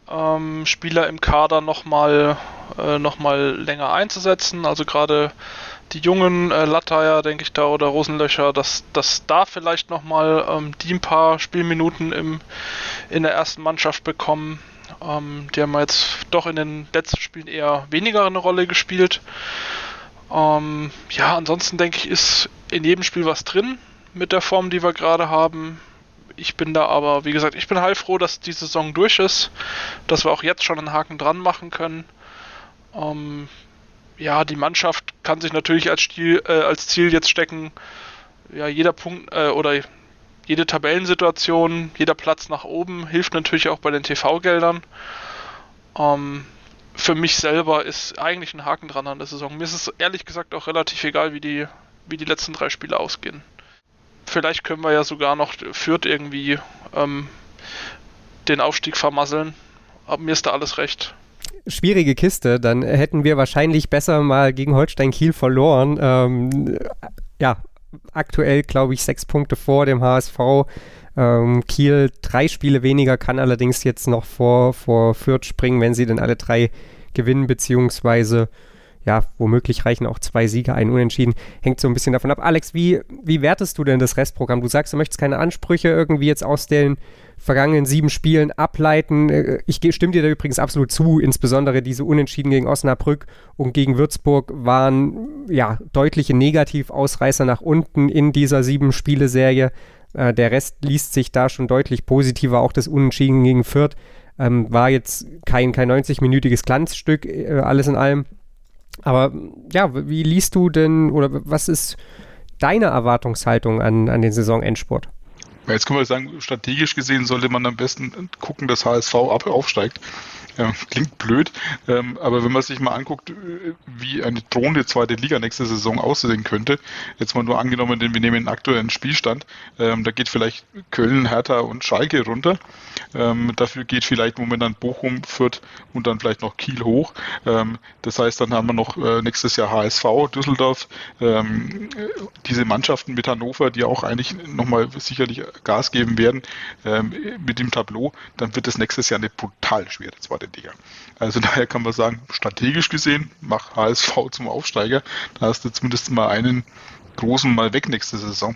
ähm, Spieler im Kader nochmal äh, noch länger einzusetzen. Also gerade die jungen äh, Latteier, denke ich da, oder Rosenlöcher, dass, dass da vielleicht nochmal ähm, die ein paar Spielminuten im, in der ersten Mannschaft bekommen. Ähm, die haben jetzt doch in den letzten Spielen eher weniger eine Rolle gespielt. Ähm, ja, ansonsten denke ich, ist in jedem Spiel was drin mit der Form, die wir gerade haben. Ich bin da aber, wie gesagt, ich bin heilfroh, dass die Saison durch ist, dass wir auch jetzt schon einen Haken dran machen können. Ähm, ja, die Mannschaft kann sich natürlich als, Stil, äh, als Ziel jetzt stecken, ja, jeder Punkt äh, oder jede Tabellensituation, jeder Platz nach oben hilft natürlich auch bei den TV-Geldern. Ähm, für mich selber ist eigentlich ein Haken dran an der Saison. Mir ist es ehrlich gesagt auch relativ egal, wie die, wie die letzten drei Spiele ausgehen. Vielleicht können wir ja sogar noch Fürth irgendwie ähm, den Aufstieg vermasseln. Aber mir ist da alles recht. Schwierige Kiste. Dann hätten wir wahrscheinlich besser mal gegen Holstein Kiel verloren. Ähm, ja, aktuell glaube ich sechs Punkte vor dem HSV. Ähm, Kiel drei Spiele weniger, kann allerdings jetzt noch vor, vor Fürth springen, wenn sie denn alle drei gewinnen, beziehungsweise ja, womöglich reichen auch zwei Siege, ein Unentschieden. Hängt so ein bisschen davon ab. Alex, wie, wie wertest du denn das Restprogramm? Du sagst, du möchtest keine Ansprüche irgendwie jetzt aus den vergangenen sieben Spielen ableiten. Äh, ich stimme dir da übrigens absolut zu. Insbesondere diese Unentschieden gegen Osnabrück und gegen Würzburg waren ja deutliche Negativausreißer nach unten in dieser sieben Spiele-Serie. Äh, der Rest liest sich da schon deutlich positiver. Auch das Unentschieden gegen Fürth ähm, war jetzt kein, kein 90-minütiges Glanzstück, äh, alles in allem. Aber ja, wie liest du denn oder was ist deine Erwartungshaltung an, an den Saisonendsport? Jetzt können wir sagen, strategisch gesehen sollte man am besten gucken, dass HSV ab aufsteigt. Ja, klingt blöd, ähm, aber wenn man sich mal anguckt, wie eine drohende zweite Liga nächste Saison aussehen könnte, jetzt mal nur angenommen, denn wir nehmen den aktuellen Spielstand, ähm, da geht vielleicht Köln, Hertha und Schalke runter. Ähm, dafür geht vielleicht momentan Bochum, Fürth und dann vielleicht noch Kiel hoch. Ähm, das heißt, dann haben wir noch äh, nächstes Jahr HSV, Düsseldorf, ähm, diese Mannschaften mit Hannover, die auch eigentlich nochmal sicherlich Gas geben werden ähm, mit dem Tableau, dann wird es nächstes Jahr eine brutal schwere zweite Liga. Also daher kann man sagen, strategisch gesehen, mach HSV zum Aufsteiger. Da hast du zumindest mal einen großen mal weg nächste Saison.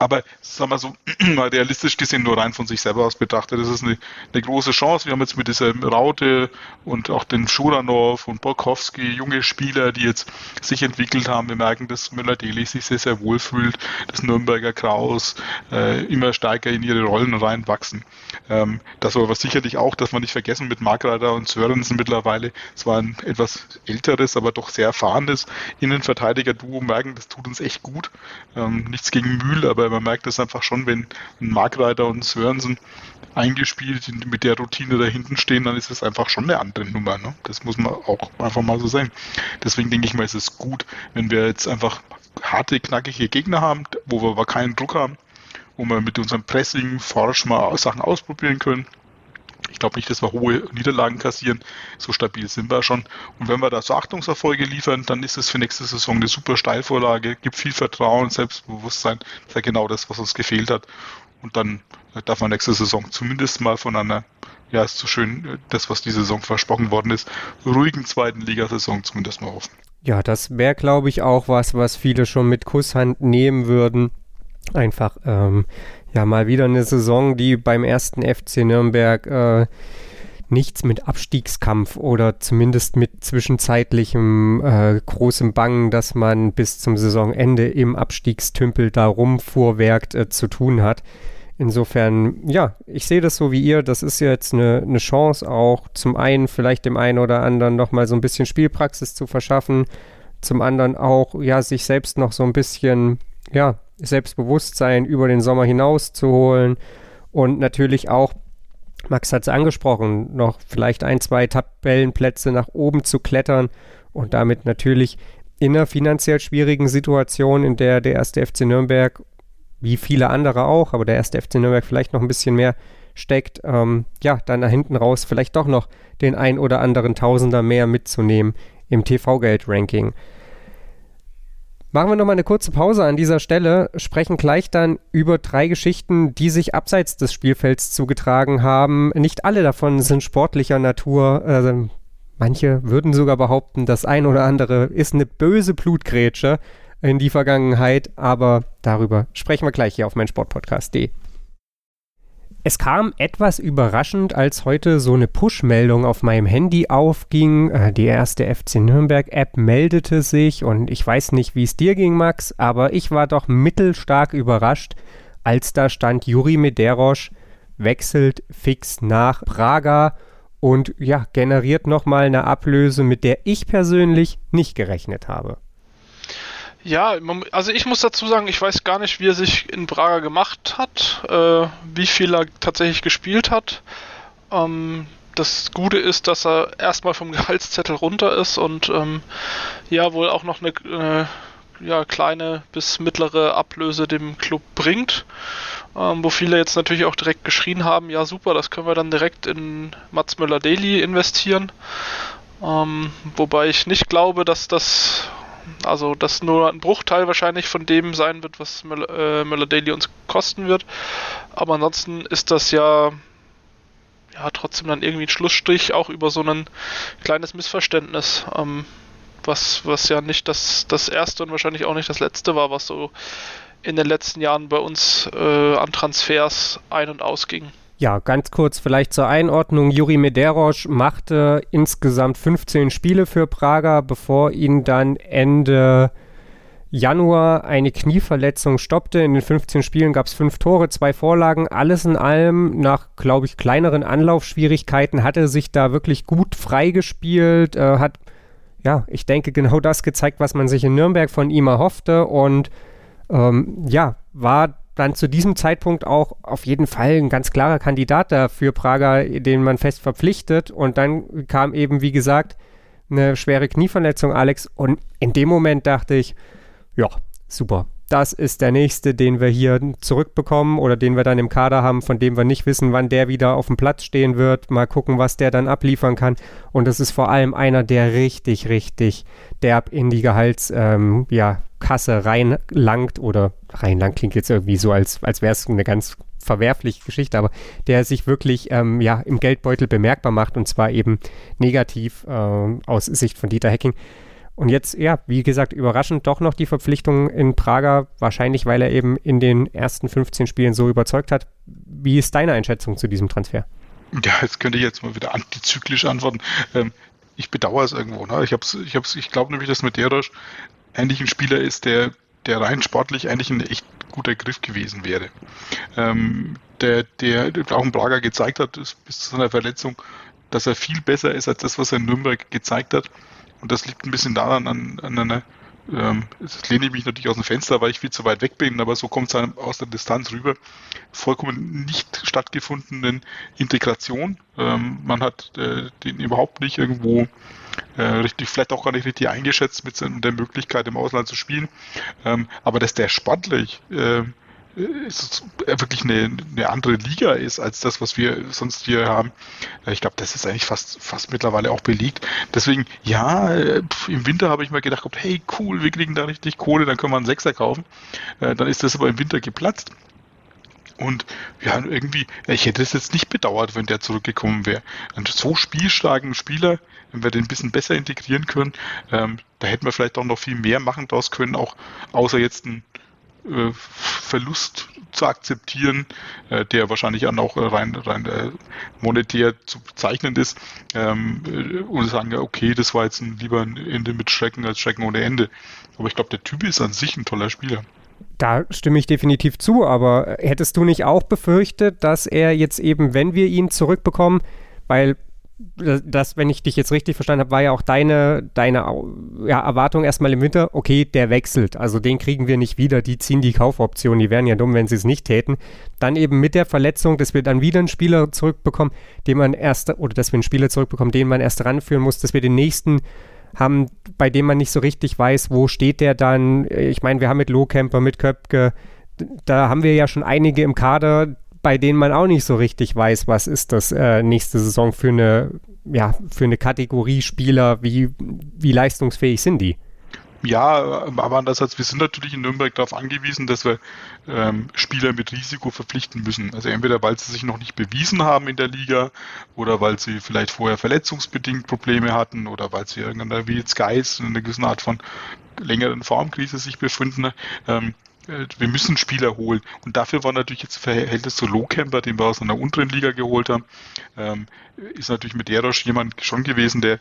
Aber sagen wir so, mal realistisch gesehen, nur rein von sich selber aus betrachtet, das ist eine, eine große Chance. Wir haben jetzt mit dieser Raute und auch den Schuranov und Borkowski junge Spieler, die jetzt sich entwickelt haben. Wir merken, dass Müller-Deli sich sehr, sehr wohl fühlt, dass Nürnberger Kraus äh, immer stärker in ihre Rollen reinwachsen. Ähm, das war aber sicherlich auch, dass man nicht vergessen, mit Markreiter und Sörensen mittlerweile, es war ein etwas älteres, aber doch sehr erfahrenes Innenverteidiger-Duo, merken, das tut uns echt gut. Ähm, nichts gegen Mühl, aber man merkt das einfach schon, wenn ein Markreiter und Sörensen eingespielt mit der Routine da hinten stehen, dann ist es einfach schon eine andere Nummer. Ne? Das muss man auch einfach mal so sein. Deswegen denke ich mal, ist es gut, wenn wir jetzt einfach harte, knackige Gegner haben, wo wir aber keinen Druck haben, wo wir mit unserem Pressing, Forsch mal Sachen ausprobieren können. Ich glaube nicht, dass wir hohe Niederlagen kassieren. So stabil sind wir schon. Und wenn wir da so Achtungserfolge liefern, dann ist es für nächste Saison eine super Steilvorlage, gibt viel Vertrauen, Selbstbewusstsein. Das ist ja genau das, was uns gefehlt hat. Und dann darf man nächste Saison zumindest mal von einer, ja, ist so schön, das, was die Saison versprochen worden ist, ruhigen zweiten Ligasaison zumindest mal hoffen. Ja, das wäre, glaube ich, auch was, was viele schon mit Kusshand nehmen würden. Einfach, ähm, ja, mal wieder eine Saison, die beim ersten FC Nürnberg äh, nichts mit Abstiegskampf oder zumindest mit zwischenzeitlichem äh, großem Bangen, dass man bis zum Saisonende im Abstiegstümpel da rumfuhrwerkt, äh, zu tun hat. Insofern, ja, ich sehe das so wie ihr. Das ist jetzt eine, eine Chance auch zum einen vielleicht dem einen oder anderen nochmal so ein bisschen Spielpraxis zu verschaffen, zum anderen auch, ja, sich selbst noch so ein bisschen, ja, Selbstbewusstsein über den Sommer hinaus zu holen und natürlich auch Max hat es angesprochen, noch vielleicht ein, zwei Tabellenplätze nach oben zu klettern und damit natürlich in einer finanziell schwierigen Situation, in der der erste FC Nürnberg, wie viele andere auch, aber der erste FC Nürnberg vielleicht noch ein bisschen mehr steckt, ähm, ja, dann da hinten raus vielleicht doch noch den ein oder anderen Tausender mehr mitzunehmen im TV-Geld-Ranking. Machen wir nochmal eine kurze Pause an dieser Stelle, sprechen gleich dann über drei Geschichten, die sich abseits des Spielfelds zugetragen haben. Nicht alle davon sind sportlicher Natur. Äh, manche würden sogar behaupten, das ein oder andere ist eine böse Blutgrätsche in die Vergangenheit, aber darüber sprechen wir gleich hier auf meinsportpodcast.de. Es kam etwas überraschend, als heute so eine Push-Meldung auf meinem Handy aufging. Äh, die erste FC Nürnberg-App meldete sich und ich weiß nicht, wie es dir ging, Max, aber ich war doch mittelstark überrascht, als da stand Juri Mederosch wechselt fix nach Praga und ja, generiert nochmal eine Ablöse, mit der ich persönlich nicht gerechnet habe. Ja, also ich muss dazu sagen, ich weiß gar nicht, wie er sich in Braga gemacht hat, äh, wie viel er tatsächlich gespielt hat. Ähm, das Gute ist, dass er erstmal vom Gehaltszettel runter ist und ähm, ja wohl auch noch eine äh, ja, kleine bis mittlere Ablöse dem Club bringt. Ähm, wo viele jetzt natürlich auch direkt geschrien haben, ja super, das können wir dann direkt in Mats Müller-Daly investieren. Ähm, wobei ich nicht glaube, dass das also das nur ein Bruchteil wahrscheinlich von dem sein wird, was Müller, äh, Daily uns kosten wird. Aber ansonsten ist das ja ja trotzdem dann irgendwie ein Schlussstrich auch über so ein kleines Missverständnis, ähm, was, was ja nicht das, das erste und wahrscheinlich auch nicht das letzte war, was so in den letzten Jahren bei uns äh, an Transfers ein- und ausging. Ja, ganz kurz vielleicht zur Einordnung. Juri Mederosch machte insgesamt 15 Spiele für Praga, bevor ihn dann Ende Januar eine Knieverletzung stoppte. In den 15 Spielen gab es fünf Tore, zwei Vorlagen. Alles in allem, nach, glaube ich, kleineren Anlaufschwierigkeiten, hat er sich da wirklich gut freigespielt, äh, hat, ja, ich denke, genau das gezeigt, was man sich in Nürnberg von ihm erhoffte und ähm, ja, war dann zu diesem Zeitpunkt auch auf jeden Fall ein ganz klarer Kandidat dafür, Prager, den man fest verpflichtet. Und dann kam eben, wie gesagt, eine schwere Knieverletzung, Alex. Und in dem Moment dachte ich, ja, super. Das ist der nächste, den wir hier zurückbekommen oder den wir dann im Kader haben, von dem wir nicht wissen, wann der wieder auf dem Platz stehen wird. Mal gucken, was der dann abliefern kann. Und es ist vor allem einer, der richtig, richtig derb in die Gehalts, ähm, ja, Kasse reinlangt oder reinlangt klingt jetzt irgendwie so, als, als wäre es eine ganz verwerfliche Geschichte, aber der sich wirklich ähm, ja, im Geldbeutel bemerkbar macht und zwar eben negativ äh, aus Sicht von Dieter Hecking. Und jetzt, ja, wie gesagt, überraschend doch noch die Verpflichtung in Prager, wahrscheinlich weil er eben in den ersten 15 Spielen so überzeugt hat. Wie ist deine Einschätzung zu diesem Transfer? Ja, jetzt könnte ich jetzt mal wieder antizyklisch antworten. Ähm, ich bedauere es irgendwo. Ne? Ich, ich, ich glaube nämlich, dass Medeiros eigentlich ein Spieler ist, der, der rein sportlich eigentlich ein echt guter Griff gewesen wäre. Ähm, der, der auch in Prager gezeigt hat, bis zu seiner Verletzung, dass er viel besser ist als das, was er in Nürnberg gezeigt hat. Und das liegt ein bisschen daran an, an einer ähm, jetzt lehne ich mich natürlich aus dem Fenster, weil ich viel zu weit weg bin, aber so kommt es aus der Distanz rüber, vollkommen nicht stattgefundenen Integration. Ähm, man hat äh, den überhaupt nicht irgendwo äh, richtig, vielleicht auch gar nicht richtig eingeschätzt mit der Möglichkeit im Ausland zu spielen. Ähm, aber dass der sportlich äh, ist wirklich eine, eine, andere Liga ist als das, was wir sonst hier haben. Ich glaube, das ist eigentlich fast, fast mittlerweile auch belegt. Deswegen, ja, im Winter habe ich mir gedacht, hey, cool, wir kriegen da richtig Kohle, dann können wir einen Sechser kaufen. Äh, dann ist das aber im Winter geplatzt. Und ja, irgendwie, ich hätte es jetzt nicht bedauert, wenn der zurückgekommen wäre. Einen so spielstarken Spieler, wenn wir den ein bisschen besser integrieren können, ähm, da hätten wir vielleicht auch noch viel mehr machen draus können, auch außer jetzt ein äh, Verlust zu akzeptieren, äh, der wahrscheinlich auch rein, rein äh, monetär zu bezeichnen ist, ähm, äh, und sagen, okay, das war jetzt lieber ein Ende mit Schrecken als Schrecken ohne Ende. Aber ich glaube, der Typ ist an sich ein toller Spieler. Da stimme ich definitiv zu, aber hättest du nicht auch befürchtet, dass er jetzt eben, wenn wir ihn zurückbekommen, weil das, wenn ich dich jetzt richtig verstanden habe, war ja auch deine, deine ja, Erwartung erstmal im Winter, okay, der wechselt, also den kriegen wir nicht wieder, die ziehen die Kaufoption, die wären ja dumm, wenn sie es nicht täten. Dann eben mit der Verletzung, dass wir dann wieder einen Spieler zurückbekommen, den man erst, oder dass wir einen Spieler zurückbekommen, den man erst ranführen muss, dass wir den nächsten haben, bei dem man nicht so richtig weiß, wo steht der dann. Ich meine, wir haben mit Lohkemper, mit Köpke, da haben wir ja schon einige im Kader, bei denen man auch nicht so richtig weiß, was ist das äh, nächste Saison für eine, ja, für eine Kategorie Spieler, wie, wie leistungsfähig sind die? Ja, aber andererseits, wir sind natürlich in Nürnberg darauf angewiesen, dass wir ähm, Spieler mit Risiko verpflichten müssen. Also entweder weil sie sich noch nicht bewiesen haben in der Liga oder weil sie vielleicht vorher verletzungsbedingt Probleme hatten oder weil sie irgendeiner wie jetzt Geist in einer gewissen Art von längeren Formkrise sich befinden. Ähm, äh, wir müssen Spieler holen. Und dafür war natürlich jetzt Verhältnis zu Lohkemper, den wir aus einer unteren Liga geholt haben, ähm, ist natürlich mit Derosch jemand schon gewesen, der,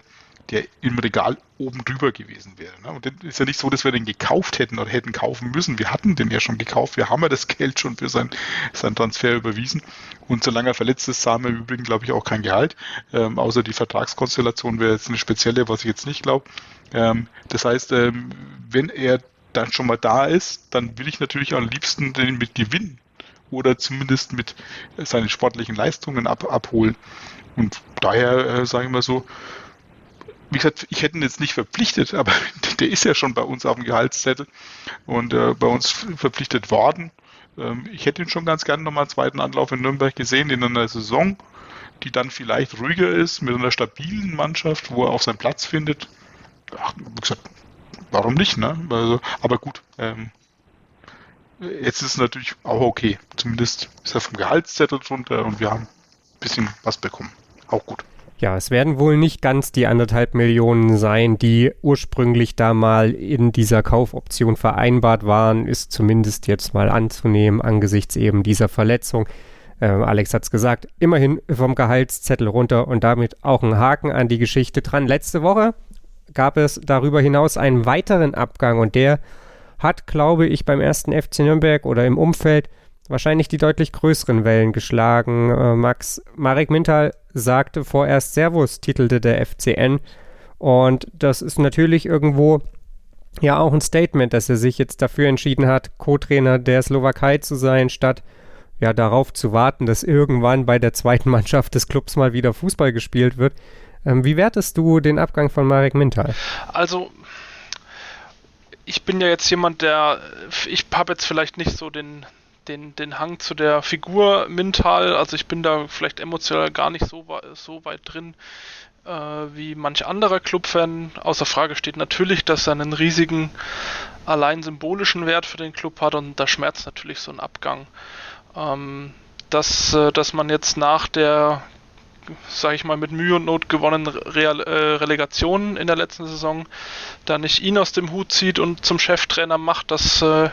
der im Regal oben drüber gewesen wäre. Ne? Und das ist ja nicht so, dass wir den gekauft hätten oder hätten kaufen müssen. Wir hatten den ja schon gekauft. Wir haben ja das Geld schon für sein, sein Transfer überwiesen. Und solange er verletzt ist, zahlen wir im Übrigen, glaube ich, auch kein Gehalt. Ähm, außer die Vertragskonstellation wäre jetzt eine spezielle, was ich jetzt nicht glaube. Ähm, das heißt, ähm, wenn er dann schon mal da ist, dann will ich natürlich am liebsten den mit gewinnen oder zumindest mit seinen sportlichen Leistungen ab, abholen. Und daher äh, sage ich mal so, wie gesagt, ich hätte ihn jetzt nicht verpflichtet, aber der ist ja schon bei uns auf dem Gehaltszettel und äh, bei uns verpflichtet worden. Ähm, ich hätte ihn schon ganz gerne nochmal einen zweiten Anlauf in Nürnberg gesehen, in einer Saison, die dann vielleicht ruhiger ist, mit einer stabilen Mannschaft, wo er auch seinen Platz findet. Ach, wie gesagt, warum nicht, ne? Also, aber gut, ähm, jetzt ist es natürlich auch okay. Zumindest ist er vom Gehaltszettel drunter und wir haben ein bisschen was bekommen. Auch gut. Ja, es werden wohl nicht ganz die anderthalb Millionen sein, die ursprünglich da mal in dieser Kaufoption vereinbart waren, ist zumindest jetzt mal anzunehmen angesichts eben dieser Verletzung. Äh, Alex hat es gesagt, immerhin vom Gehaltszettel runter und damit auch ein Haken an die Geschichte dran. Letzte Woche gab es darüber hinaus einen weiteren Abgang und der hat, glaube ich, beim ersten FC Nürnberg oder im Umfeld wahrscheinlich die deutlich größeren Wellen geschlagen. Äh, Max Marek Mintal sagte vorerst Servus, titelte der FCN. Und das ist natürlich irgendwo ja auch ein Statement, dass er sich jetzt dafür entschieden hat, Co-Trainer der Slowakei zu sein, statt ja darauf zu warten, dass irgendwann bei der zweiten Mannschaft des Clubs mal wieder Fußball gespielt wird. Ähm, wie wertest du den Abgang von Marek Mintal? Also, ich bin ja jetzt jemand, der, ich habe jetzt vielleicht nicht so den, den, den Hang zu der Figur Mintal, also ich bin da vielleicht emotional gar nicht so, so weit drin äh, wie manch anderer Clubfan. Außer Frage steht natürlich, dass er einen riesigen, allein symbolischen Wert für den Club hat und da schmerzt natürlich so ein Abgang. Ähm, dass, äh, dass man jetzt nach der sage ich mal, mit Mühe und Not gewonnenen Real, äh, Relegationen in der letzten Saison da nicht ihn aus dem Hut zieht und zum Cheftrainer macht, das, äh,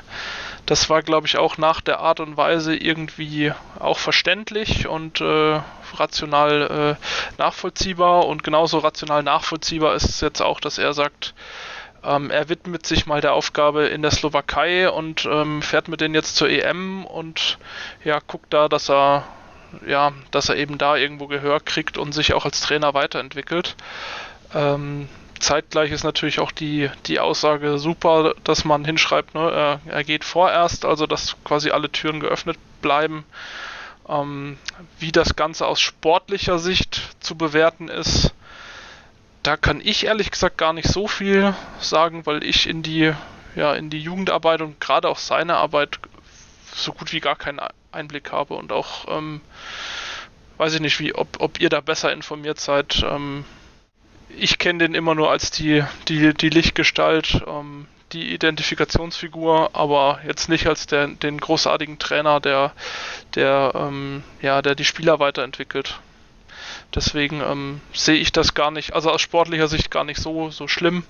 das war, glaube ich, auch nach der Art und Weise irgendwie auch verständlich und äh, rational äh, nachvollziehbar. Und genauso rational nachvollziehbar ist es jetzt auch, dass er sagt, ähm, er widmet sich mal der Aufgabe in der Slowakei und ähm, fährt mit denen jetzt zur EM und ja, guckt da, dass er ja, dass er eben da irgendwo Gehör kriegt und sich auch als Trainer weiterentwickelt. Ähm, zeitgleich ist natürlich auch die, die Aussage super, dass man hinschreibt, ne, er, er geht vorerst, also dass quasi alle Türen geöffnet bleiben. Ähm, wie das Ganze aus sportlicher Sicht zu bewerten ist, da kann ich ehrlich gesagt gar nicht so viel sagen, weil ich in die, ja, in die Jugendarbeit und gerade auch seine Arbeit so gut wie gar keinen Einblick habe und auch, ähm, weiß ich nicht, wie, ob, ob ihr da besser informiert seid. Ähm, ich kenne den immer nur als die, die, die Lichtgestalt, ähm, die Identifikationsfigur, aber jetzt nicht als der, den großartigen Trainer, der, der, ähm, ja, der die Spieler weiterentwickelt. Deswegen ähm, sehe ich das gar nicht, also aus sportlicher Sicht gar nicht so, so schlimm.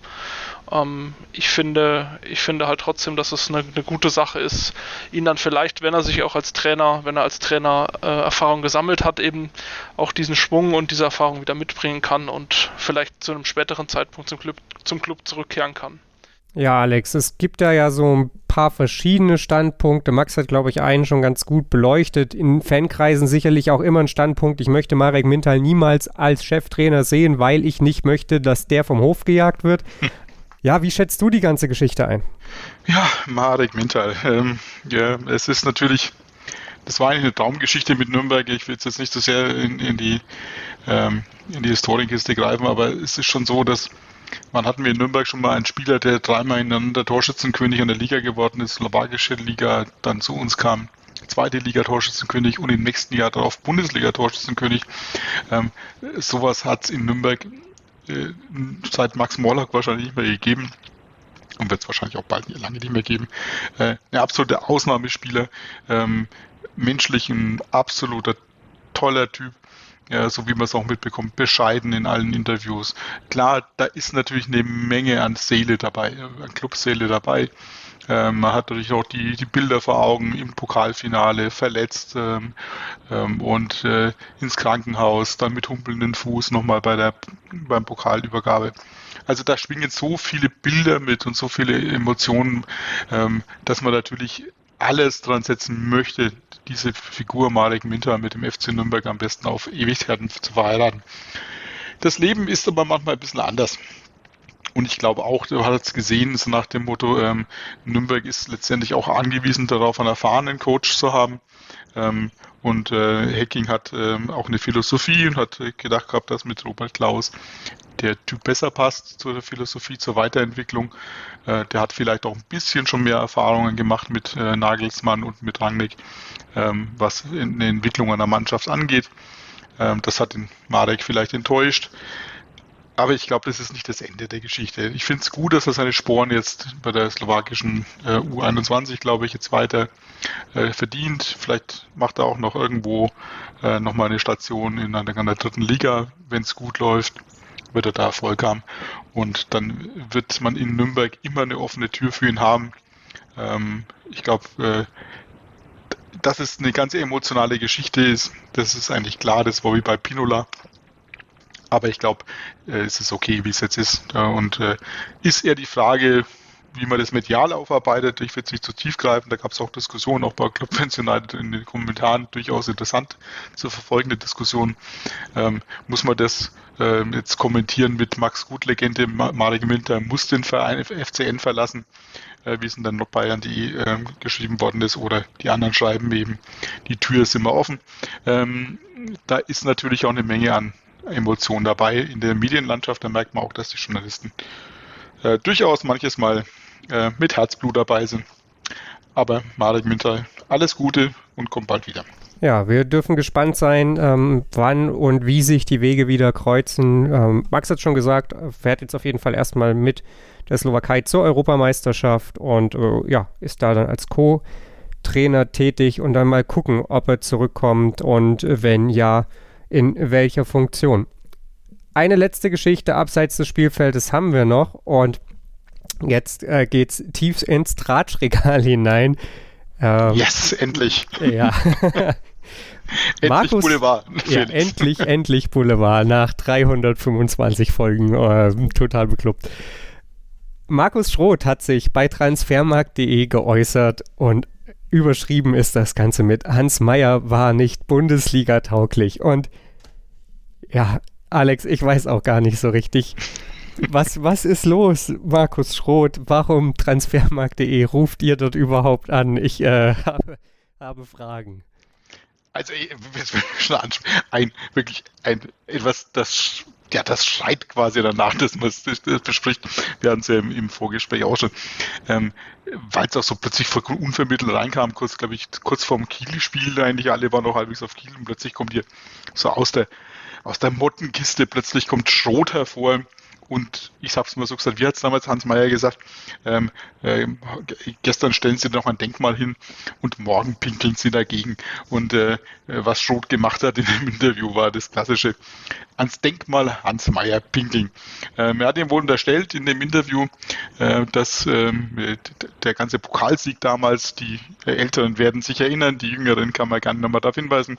Ähm, ich finde, ich finde halt trotzdem, dass es eine, eine, gute Sache ist, ihn dann vielleicht, wenn er sich auch als Trainer, wenn er als Trainer äh, Erfahrung gesammelt hat, eben auch diesen Schwung und diese Erfahrung wieder mitbringen kann und vielleicht zu einem späteren Zeitpunkt zum Club, zum Club zurückkehren kann. Ja, Alex, es gibt da ja so ein paar verschiedene Standpunkte. Max hat, glaube ich, einen schon ganz gut beleuchtet. In Fankreisen sicherlich auch immer ein Standpunkt. Ich möchte Marek Mintal niemals als Cheftrainer sehen, weil ich nicht möchte, dass der vom Hof gejagt wird. Ja, wie schätzt du die ganze Geschichte ein? Ja, Marek Mintal. Ähm, ja, es ist natürlich, das war eigentlich eine Traumgeschichte mit Nürnberg. Ich will jetzt nicht so sehr in, in die, ähm, in die Historienkiste greifen, aber es ist schon so, dass man hatten wir in Nürnberg schon mal einen Spieler, der dreimal hintereinander Torschützenkönig an der Liga geworden ist, slowakische Liga, dann zu uns kam, zweite Liga Torschützenkönig und im nächsten Jahr darauf Bundesliga Torschützenkönig. Ähm, sowas hat es in Nürnberg äh, seit Max Morlock wahrscheinlich nicht mehr gegeben und wird es wahrscheinlich auch bald lange nicht mehr geben. Äh, ein absoluter Ausnahmespieler, ähm, menschlich ein absoluter toller Typ. Ja, so wie man es auch mitbekommt, bescheiden in allen Interviews. Klar, da ist natürlich eine Menge an Seele dabei, an Clubseele dabei. Ähm, man hat natürlich auch die, die Bilder vor Augen im Pokalfinale, verletzt ähm, ähm, und äh, ins Krankenhaus, dann mit humpelnden Fuß nochmal bei der, beim Pokalübergabe. Also da schwingen so viele Bilder mit und so viele Emotionen, ähm, dass man natürlich alles dran setzen möchte, diese Figur Marek Minter mit dem FC Nürnberg am besten auf Ewigkeiten zu verheiraten. Das Leben ist aber manchmal ein bisschen anders. Und ich glaube auch, du hast es gesehen, so nach dem Motto, ähm, Nürnberg ist letztendlich auch angewiesen darauf, einen erfahrenen Coach zu haben. Ähm, und äh, Hacking hat ähm, auch eine Philosophie und hat gedacht gehabt, dass mit Robert Klaus der Typ besser passt zur Philosophie, zur Weiterentwicklung. Äh, der hat vielleicht auch ein bisschen schon mehr Erfahrungen gemacht mit äh, Nagelsmann und mit Rangnick, ähm, was in der Entwicklung einer Mannschaft angeht. Ähm, das hat den Marek vielleicht enttäuscht. Aber ich glaube, das ist nicht das Ende der Geschichte. Ich finde es gut, dass er seine Sporen jetzt bei der slowakischen äh, U21, glaube ich, jetzt weiter äh, verdient. Vielleicht macht er auch noch irgendwo äh, nochmal eine Station in einer, in einer dritten Liga, wenn es gut läuft, wird er da Erfolg haben. Und dann wird man in Nürnberg immer eine offene Tür für ihn haben. Ähm, ich glaube, äh, dass es eine ganz emotionale Geschichte ist, das ist eigentlich klar. Das war wie bei Pinola. Aber ich glaube, äh, es ist okay, wie es jetzt ist. Und äh, ist eher die Frage, wie man das medial aufarbeitet. Ich will es nicht zu tief greifen. Da gab es auch Diskussionen, auch bei Club Fans United in den Kommentaren durchaus interessant zu verfolgende Diskussionen. Ähm, muss man das äh, jetzt kommentieren mit Max Gut-Legende, Marek Minter muss den Verein FCN verlassen, äh, wie es in dann noch Bayern.de äh, geschrieben worden ist oder die anderen schreiben eben, die Tür ist immer offen. Ähm, da ist natürlich auch eine Menge an Emotionen dabei in der Medienlandschaft. Da merkt man auch, dass die Journalisten äh, durchaus manches Mal äh, mit Herzblut dabei sind. Aber Marek Minter, alles Gute und kommt bald wieder. Ja, wir dürfen gespannt sein, ähm, wann und wie sich die Wege wieder kreuzen. Ähm, Max hat schon gesagt, fährt jetzt auf jeden Fall erstmal mit der Slowakei zur Europameisterschaft und äh, ja, ist da dann als Co-Trainer tätig und dann mal gucken, ob er zurückkommt und wenn ja, in welcher Funktion. Eine letzte Geschichte abseits des Spielfeldes haben wir noch und jetzt äh, es tief ins Tratschregal hinein. Ähm, yes, endlich. Ja. endlich Markus, Boulevard. Ja, endlich, endlich Boulevard nach 325 Folgen. Äh, total bekloppt. Markus Schroth hat sich bei transfermarkt.de geäußert und überschrieben ist das Ganze mit Hans Meyer war nicht Bundesliga tauglich. Und ja, Alex, ich weiß auch gar nicht so richtig. Was, was ist los, Markus Schroth? Warum transfermarkt.de ruft ihr dort überhaupt an? Ich äh, habe, habe Fragen. Also ein wirklich ein etwas, das ja, das schreit quasi danach, dass man es bespricht. Wir hatten es ja im, im, Vorgespräch auch schon, ähm, weil es auch so plötzlich unvermittelt reinkam, kurz, glaube ich, kurz vorm Kiel-Spiel, eigentlich alle waren noch halbwegs auf Kiel und plötzlich kommt hier so aus der, aus der Mottenkiste, plötzlich kommt Schrot hervor und ich habe es mal so gesagt, wie hat es damals Hans Meyer gesagt, ähm, äh, gestern stellen sie noch ein Denkmal hin und morgen pinkeln sie dagegen. Und äh, was Schroth gemacht hat in dem Interview war das klassische ans Denkmal Hans Meyer pinkeln. Ähm, er hat ihm wohl unterstellt in dem Interview, äh, dass ähm, der ganze Pokalsieg damals, die Älteren werden sich erinnern, die Jüngeren kann man gerne nochmal darauf hinweisen,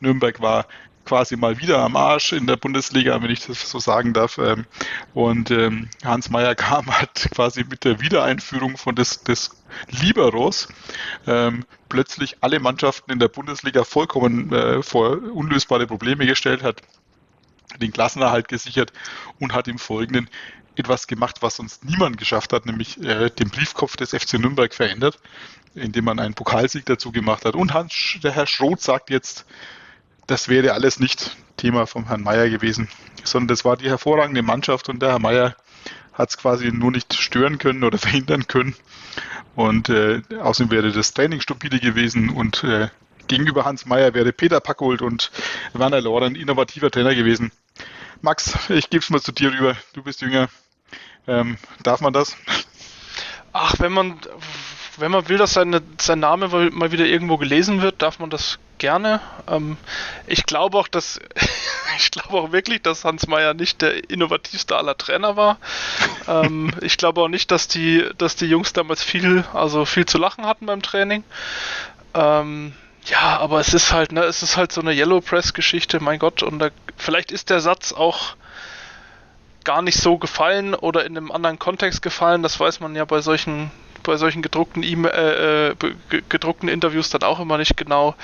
Nürnberg war quasi mal wieder am Arsch in der Bundesliga, wenn ich das so sagen darf. Ähm, und ähm, Hans Meyer kam hat quasi mit der Wiedereinführung von des, des Liberos ähm, plötzlich alle Mannschaften in der Bundesliga vollkommen äh, vor unlösbare Probleme gestellt hat, den Klassenerhalt gesichert und hat im Folgenden etwas gemacht, was sonst niemand geschafft hat, nämlich äh, den Briefkopf des FC Nürnberg verändert, indem man einen Pokalsieg dazu gemacht hat. Und Hans, der Herr Schroth sagt jetzt, das wäre alles nicht Thema vom Herrn Meier gewesen, sondern das war die hervorragende Mannschaft und der Herr Meier hat es quasi nur nicht stören können oder verhindern können. Und äh, außerdem wäre das Training stupide gewesen und äh, gegenüber Hans Meier wäre Peter Packold und Werner Lohr ein innovativer Trainer gewesen. Max, ich gebe es mal zu dir rüber. Du bist jünger. Ähm, darf man das? Ach, wenn man wenn man will, dass seine, sein Name mal wieder irgendwo gelesen wird, darf man das gerne. Ähm, ich glaube auch, dass ich glaube auch wirklich, dass Hans Meyer nicht der innovativste aller Trainer war. ähm, ich glaube auch nicht, dass die, dass die Jungs damals viel, also viel zu lachen hatten beim Training. Ähm, ja, aber es ist halt, ne, es ist halt so eine Yellow Press Geschichte, mein Gott, und da, vielleicht ist der Satz auch gar nicht so gefallen oder in einem anderen Kontext gefallen, das weiß man ja bei solchen bei solchen gedruckten, e äh, gedruckten Interviews dann auch immer nicht genau.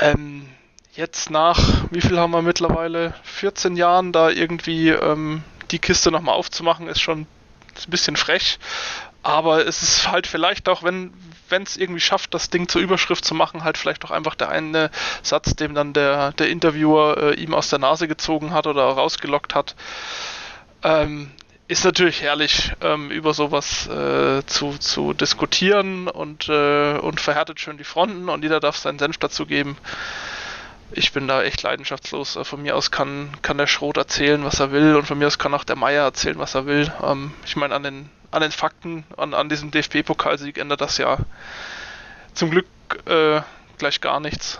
Ähm, jetzt nach, wie viel haben wir mittlerweile? 14 Jahren da irgendwie ähm, die Kiste nochmal aufzumachen, ist schon ein bisschen frech. Aber es ist halt vielleicht auch, wenn wenn es irgendwie schafft, das Ding zur Überschrift zu machen, halt vielleicht auch einfach der eine Satz, dem dann der, der Interviewer äh, ihm aus der Nase gezogen hat oder rausgelockt hat. Ähm, ist natürlich herrlich, ähm, über sowas äh, zu, zu diskutieren und, äh, und verhärtet schön die Fronten und jeder darf seinen Senf dazu geben. Ich bin da echt leidenschaftslos. Äh, von mir aus kann, kann der Schrot erzählen, was er will und von mir aus kann auch der Meier erzählen, was er will. Ähm, ich meine, an den, an den Fakten, an, an diesem DFB-Pokalsieg ändert das ja zum Glück äh, gleich gar nichts.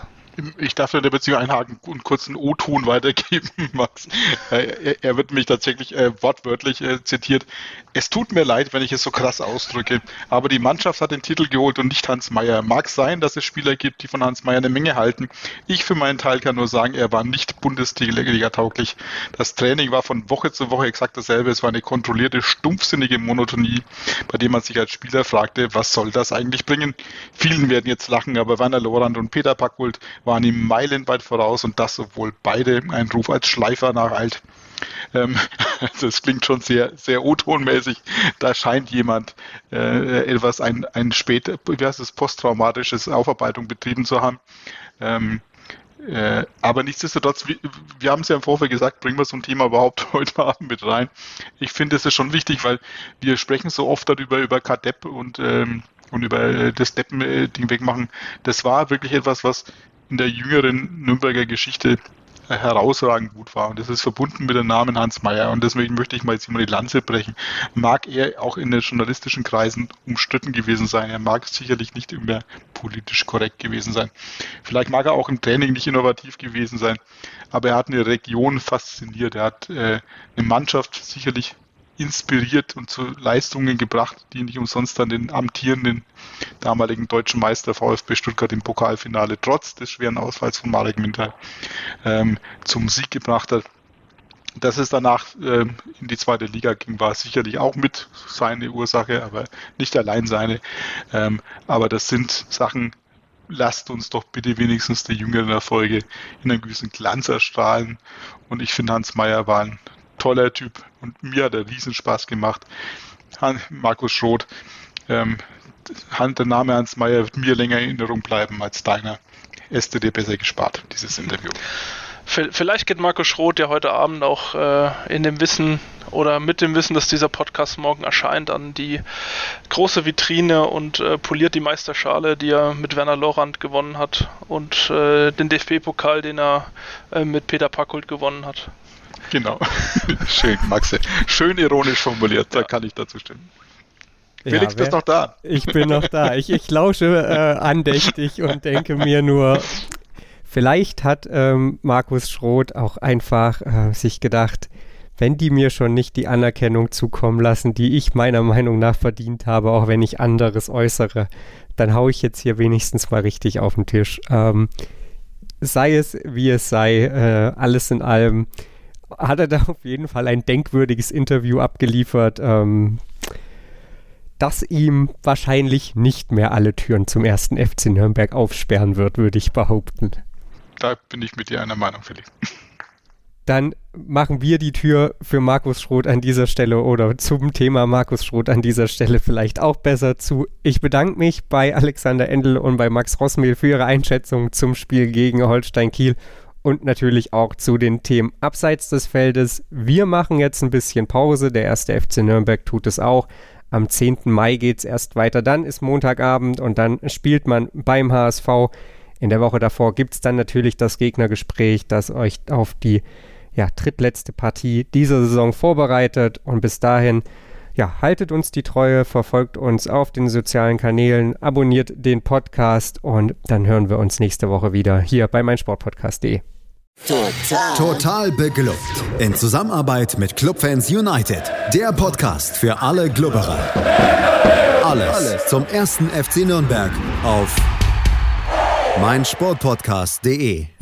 Ich darf in der Beziehung einhaken und kurz einen O-Ton weitergeben, Max. Äh, er, wird mich tatsächlich äh, wortwörtlich äh, zitiert. Es tut mir leid, wenn ich es so krass ausdrücke, aber die Mannschaft hat den Titel geholt und nicht Hans Meyer. Mag sein, dass es Spieler gibt, die von Hans Meyer eine Menge halten. Ich für meinen Teil kann nur sagen, er war nicht Bundesliga tauglich. Das Training war von Woche zu Woche exakt dasselbe. Es war eine kontrollierte, stumpfsinnige Monotonie, bei der man sich als Spieler fragte, was soll das eigentlich bringen? Vielen werden jetzt lachen, aber Werner Lorand und Peter Packold waren ihm meilenweit voraus und das, obwohl beide einen Ruf als Schleifer nacheilt. Ähm, das klingt schon sehr, sehr O-Tonmäßig. Da scheint jemand äh, etwas, ein, ein spät, wie heißt es, posttraumatisches Aufarbeitung betrieben zu haben. Ähm, äh, aber nichtsdestotrotz, wir, wir haben es ja im Vorfeld gesagt, bringen wir so ein Thema überhaupt heute Abend mit rein. Ich finde, es ist schon wichtig, weil wir sprechen so oft darüber, über Kadepp und, ähm, und über äh, das Deppen-Ding wegmachen. Das war wirklich etwas, was in der jüngeren Nürnberger Geschichte herausragend gut war. Und das ist verbunden mit dem Namen Hans Meyer. Und deswegen möchte ich mal jetzt immer die Lanze brechen. Mag er auch in den journalistischen Kreisen umstritten gewesen sein. Er mag sicherlich nicht immer politisch korrekt gewesen sein. Vielleicht mag er auch im Training nicht innovativ gewesen sein. Aber er hat eine Region fasziniert. Er hat äh, eine Mannschaft sicherlich inspiriert und zu Leistungen gebracht, die nicht umsonst dann den amtierenden damaligen deutschen Meister VfB Stuttgart im Pokalfinale trotz des schweren Ausfalls von Marek Minter ähm, zum Sieg gebracht hat. Dass es danach ähm, in die zweite Liga ging, war sicherlich auch mit seine Ursache, aber nicht allein seine. Ähm, aber das sind Sachen, lasst uns doch bitte wenigstens die jüngeren Erfolge in einem gewissen Glanz erstrahlen. Und ich finde, Hans Meyer war ein toller Typ und mir hat er riesen Spaß gemacht. Markus Schroth, ähm, der Name Hans Meyer wird mir länger in Erinnerung bleiben als deiner. Äste dir besser gespart, dieses Interview. Vielleicht geht Markus Schroth ja heute Abend auch äh, in dem Wissen oder mit dem Wissen, dass dieser Podcast morgen erscheint, an die große Vitrine und äh, poliert die Meisterschale, die er mit Werner Lorand gewonnen hat und äh, den DFB-Pokal, den er äh, mit Peter Packult gewonnen hat. Genau. Schön, Maxe. Schön ironisch formuliert, da kann ich dazu stimmen. Felix, ja, bist noch da? Ich bin noch da. Ich, ich lausche äh, andächtig und denke mir nur, vielleicht hat ähm, Markus Schroth auch einfach äh, sich gedacht, wenn die mir schon nicht die Anerkennung zukommen lassen, die ich meiner Meinung nach verdient habe, auch wenn ich anderes äußere, dann haue ich jetzt hier wenigstens mal richtig auf den Tisch. Ähm, sei es wie es sei, äh, alles in allem hat er da auf jeden Fall ein denkwürdiges Interview abgeliefert, ähm, das ihm wahrscheinlich nicht mehr alle Türen zum ersten FC Nürnberg aufsperren wird, würde ich behaupten. Da bin ich mit dir einer Meinung, Felix dann machen wir die Tür für Markus Schroth an dieser Stelle oder zum Thema Markus Schroth an dieser Stelle vielleicht auch besser zu. Ich bedanke mich bei Alexander Endel und bei Max Rossmehl für ihre Einschätzung zum Spiel gegen Holstein Kiel und natürlich auch zu den Themen abseits des Feldes. Wir machen jetzt ein bisschen Pause. Der erste FC Nürnberg tut es auch. Am 10. Mai geht es erst weiter. Dann ist Montagabend und dann spielt man beim HSV. In der Woche davor gibt es dann natürlich das Gegnergespräch, das euch auf die ja, drittletzte Partie dieser Saison vorbereitet. Und bis dahin, ja, haltet uns die Treue, verfolgt uns auf den sozialen Kanälen, abonniert den Podcast und dann hören wir uns nächste Woche wieder hier bei meinsportpodcast.de. Total. Total beglückt. In Zusammenarbeit mit Clubfans United. Der Podcast für alle Glubberer. Alles, Alles zum ersten FC Nürnberg auf meinsportpodcast.de.